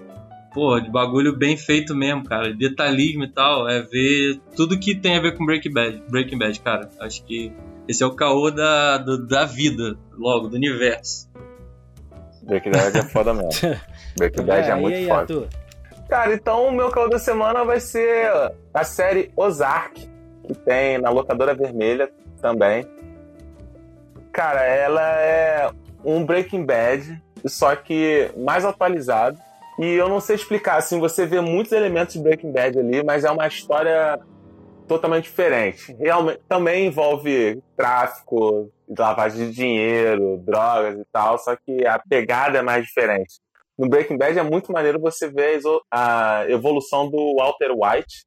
pô, de bagulho bem feito mesmo, cara, detalhismo e tal, é ver tudo que tem a ver com Breaking Bad, Breaking Bad cara. Acho que esse é o caô da, do, da vida, logo, do universo. Breaking Bad é foda mesmo. Breaking Bad é, é muito aí, foda. Arthur? Cara, então o meu calor da semana vai ser a série Ozark, que tem na locadora vermelha também. Cara, ela é um Breaking Bad, só que mais atualizado. E eu não sei explicar, assim, você vê muitos elementos de Breaking Bad ali, mas é uma história totalmente diferente. Realmente, também envolve tráfico, lavagem de dinheiro, drogas e tal, só que a pegada é mais diferente. No Breaking Bad é muito maneiro você ver a evolução do Walter White,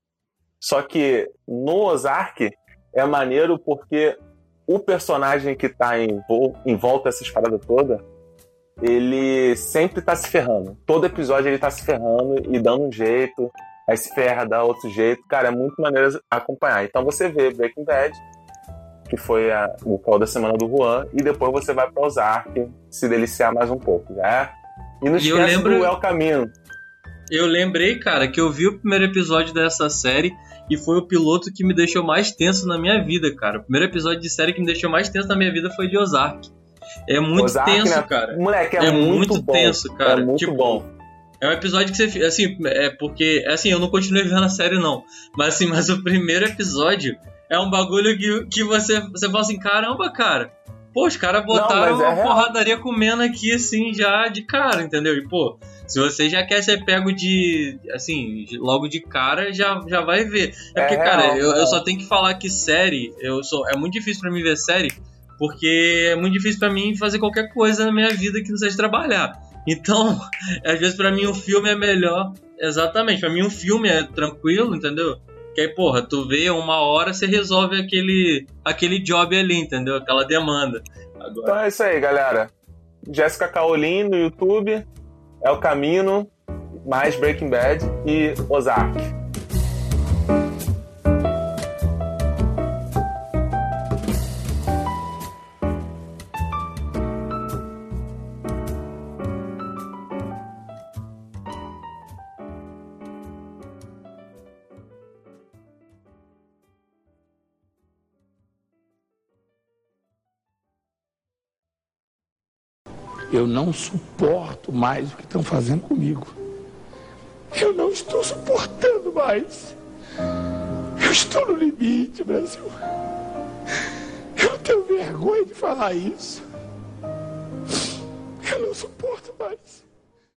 só que no Ozark é maneiro porque o personagem que tá em, em volta dessas paradas toda, ele sempre tá se ferrando. Todo episódio ele tá se ferrando e dando um jeito, aí se ferra, dá outro jeito. Cara, é muito maneiro acompanhar. Então você vê Breaking Bad, que foi a, o call da semana do Juan, e depois você vai para Ozark se deliciar mais um pouco, né? E não esquece lembro... do El Caminho. Eu lembrei, cara, que eu vi o primeiro episódio dessa série e foi o piloto que me deixou mais tenso na minha vida, cara. O primeiro episódio de série que me deixou mais tenso na minha vida foi de Ozark. É muito Ozark, tenso, né? cara. Moleque, é, é muito, muito tenso, cara. É muito tipo, bom. É um episódio que você. Assim, é porque. Assim, eu não continuei vendo a série, não. Mas assim, mas o primeiro episódio é um bagulho que, que você, você fala assim, caramba, cara. Pô, os caras botaram não, é uma real. porradaria comendo aqui, assim, já de cara, entendeu? E, pô, se você já quer ser pego de. Assim, logo de cara, já, já vai ver. É, é porque, real, cara, eu, eu, só tenho que falar que série. Eu sou, é muito difícil para mim ver série, porque é muito difícil para mim fazer qualquer coisa na minha vida que não seja trabalhar. Então, às vezes para mim um filme é melhor. Exatamente, para mim um filme é tranquilo, entendeu? Que aí, porra, tu vê uma hora, você resolve aquele, aquele job ali, entendeu? Aquela demanda. Agora... Então é isso aí, galera. Jéssica Caolin no YouTube, é o Camino, mais Breaking Bad e Ozark. Eu não suporto mais o que estão fazendo comigo. Eu não estou suportando mais. Eu estou no limite, Brasil. Eu tenho vergonha de falar isso. Eu não suporto mais.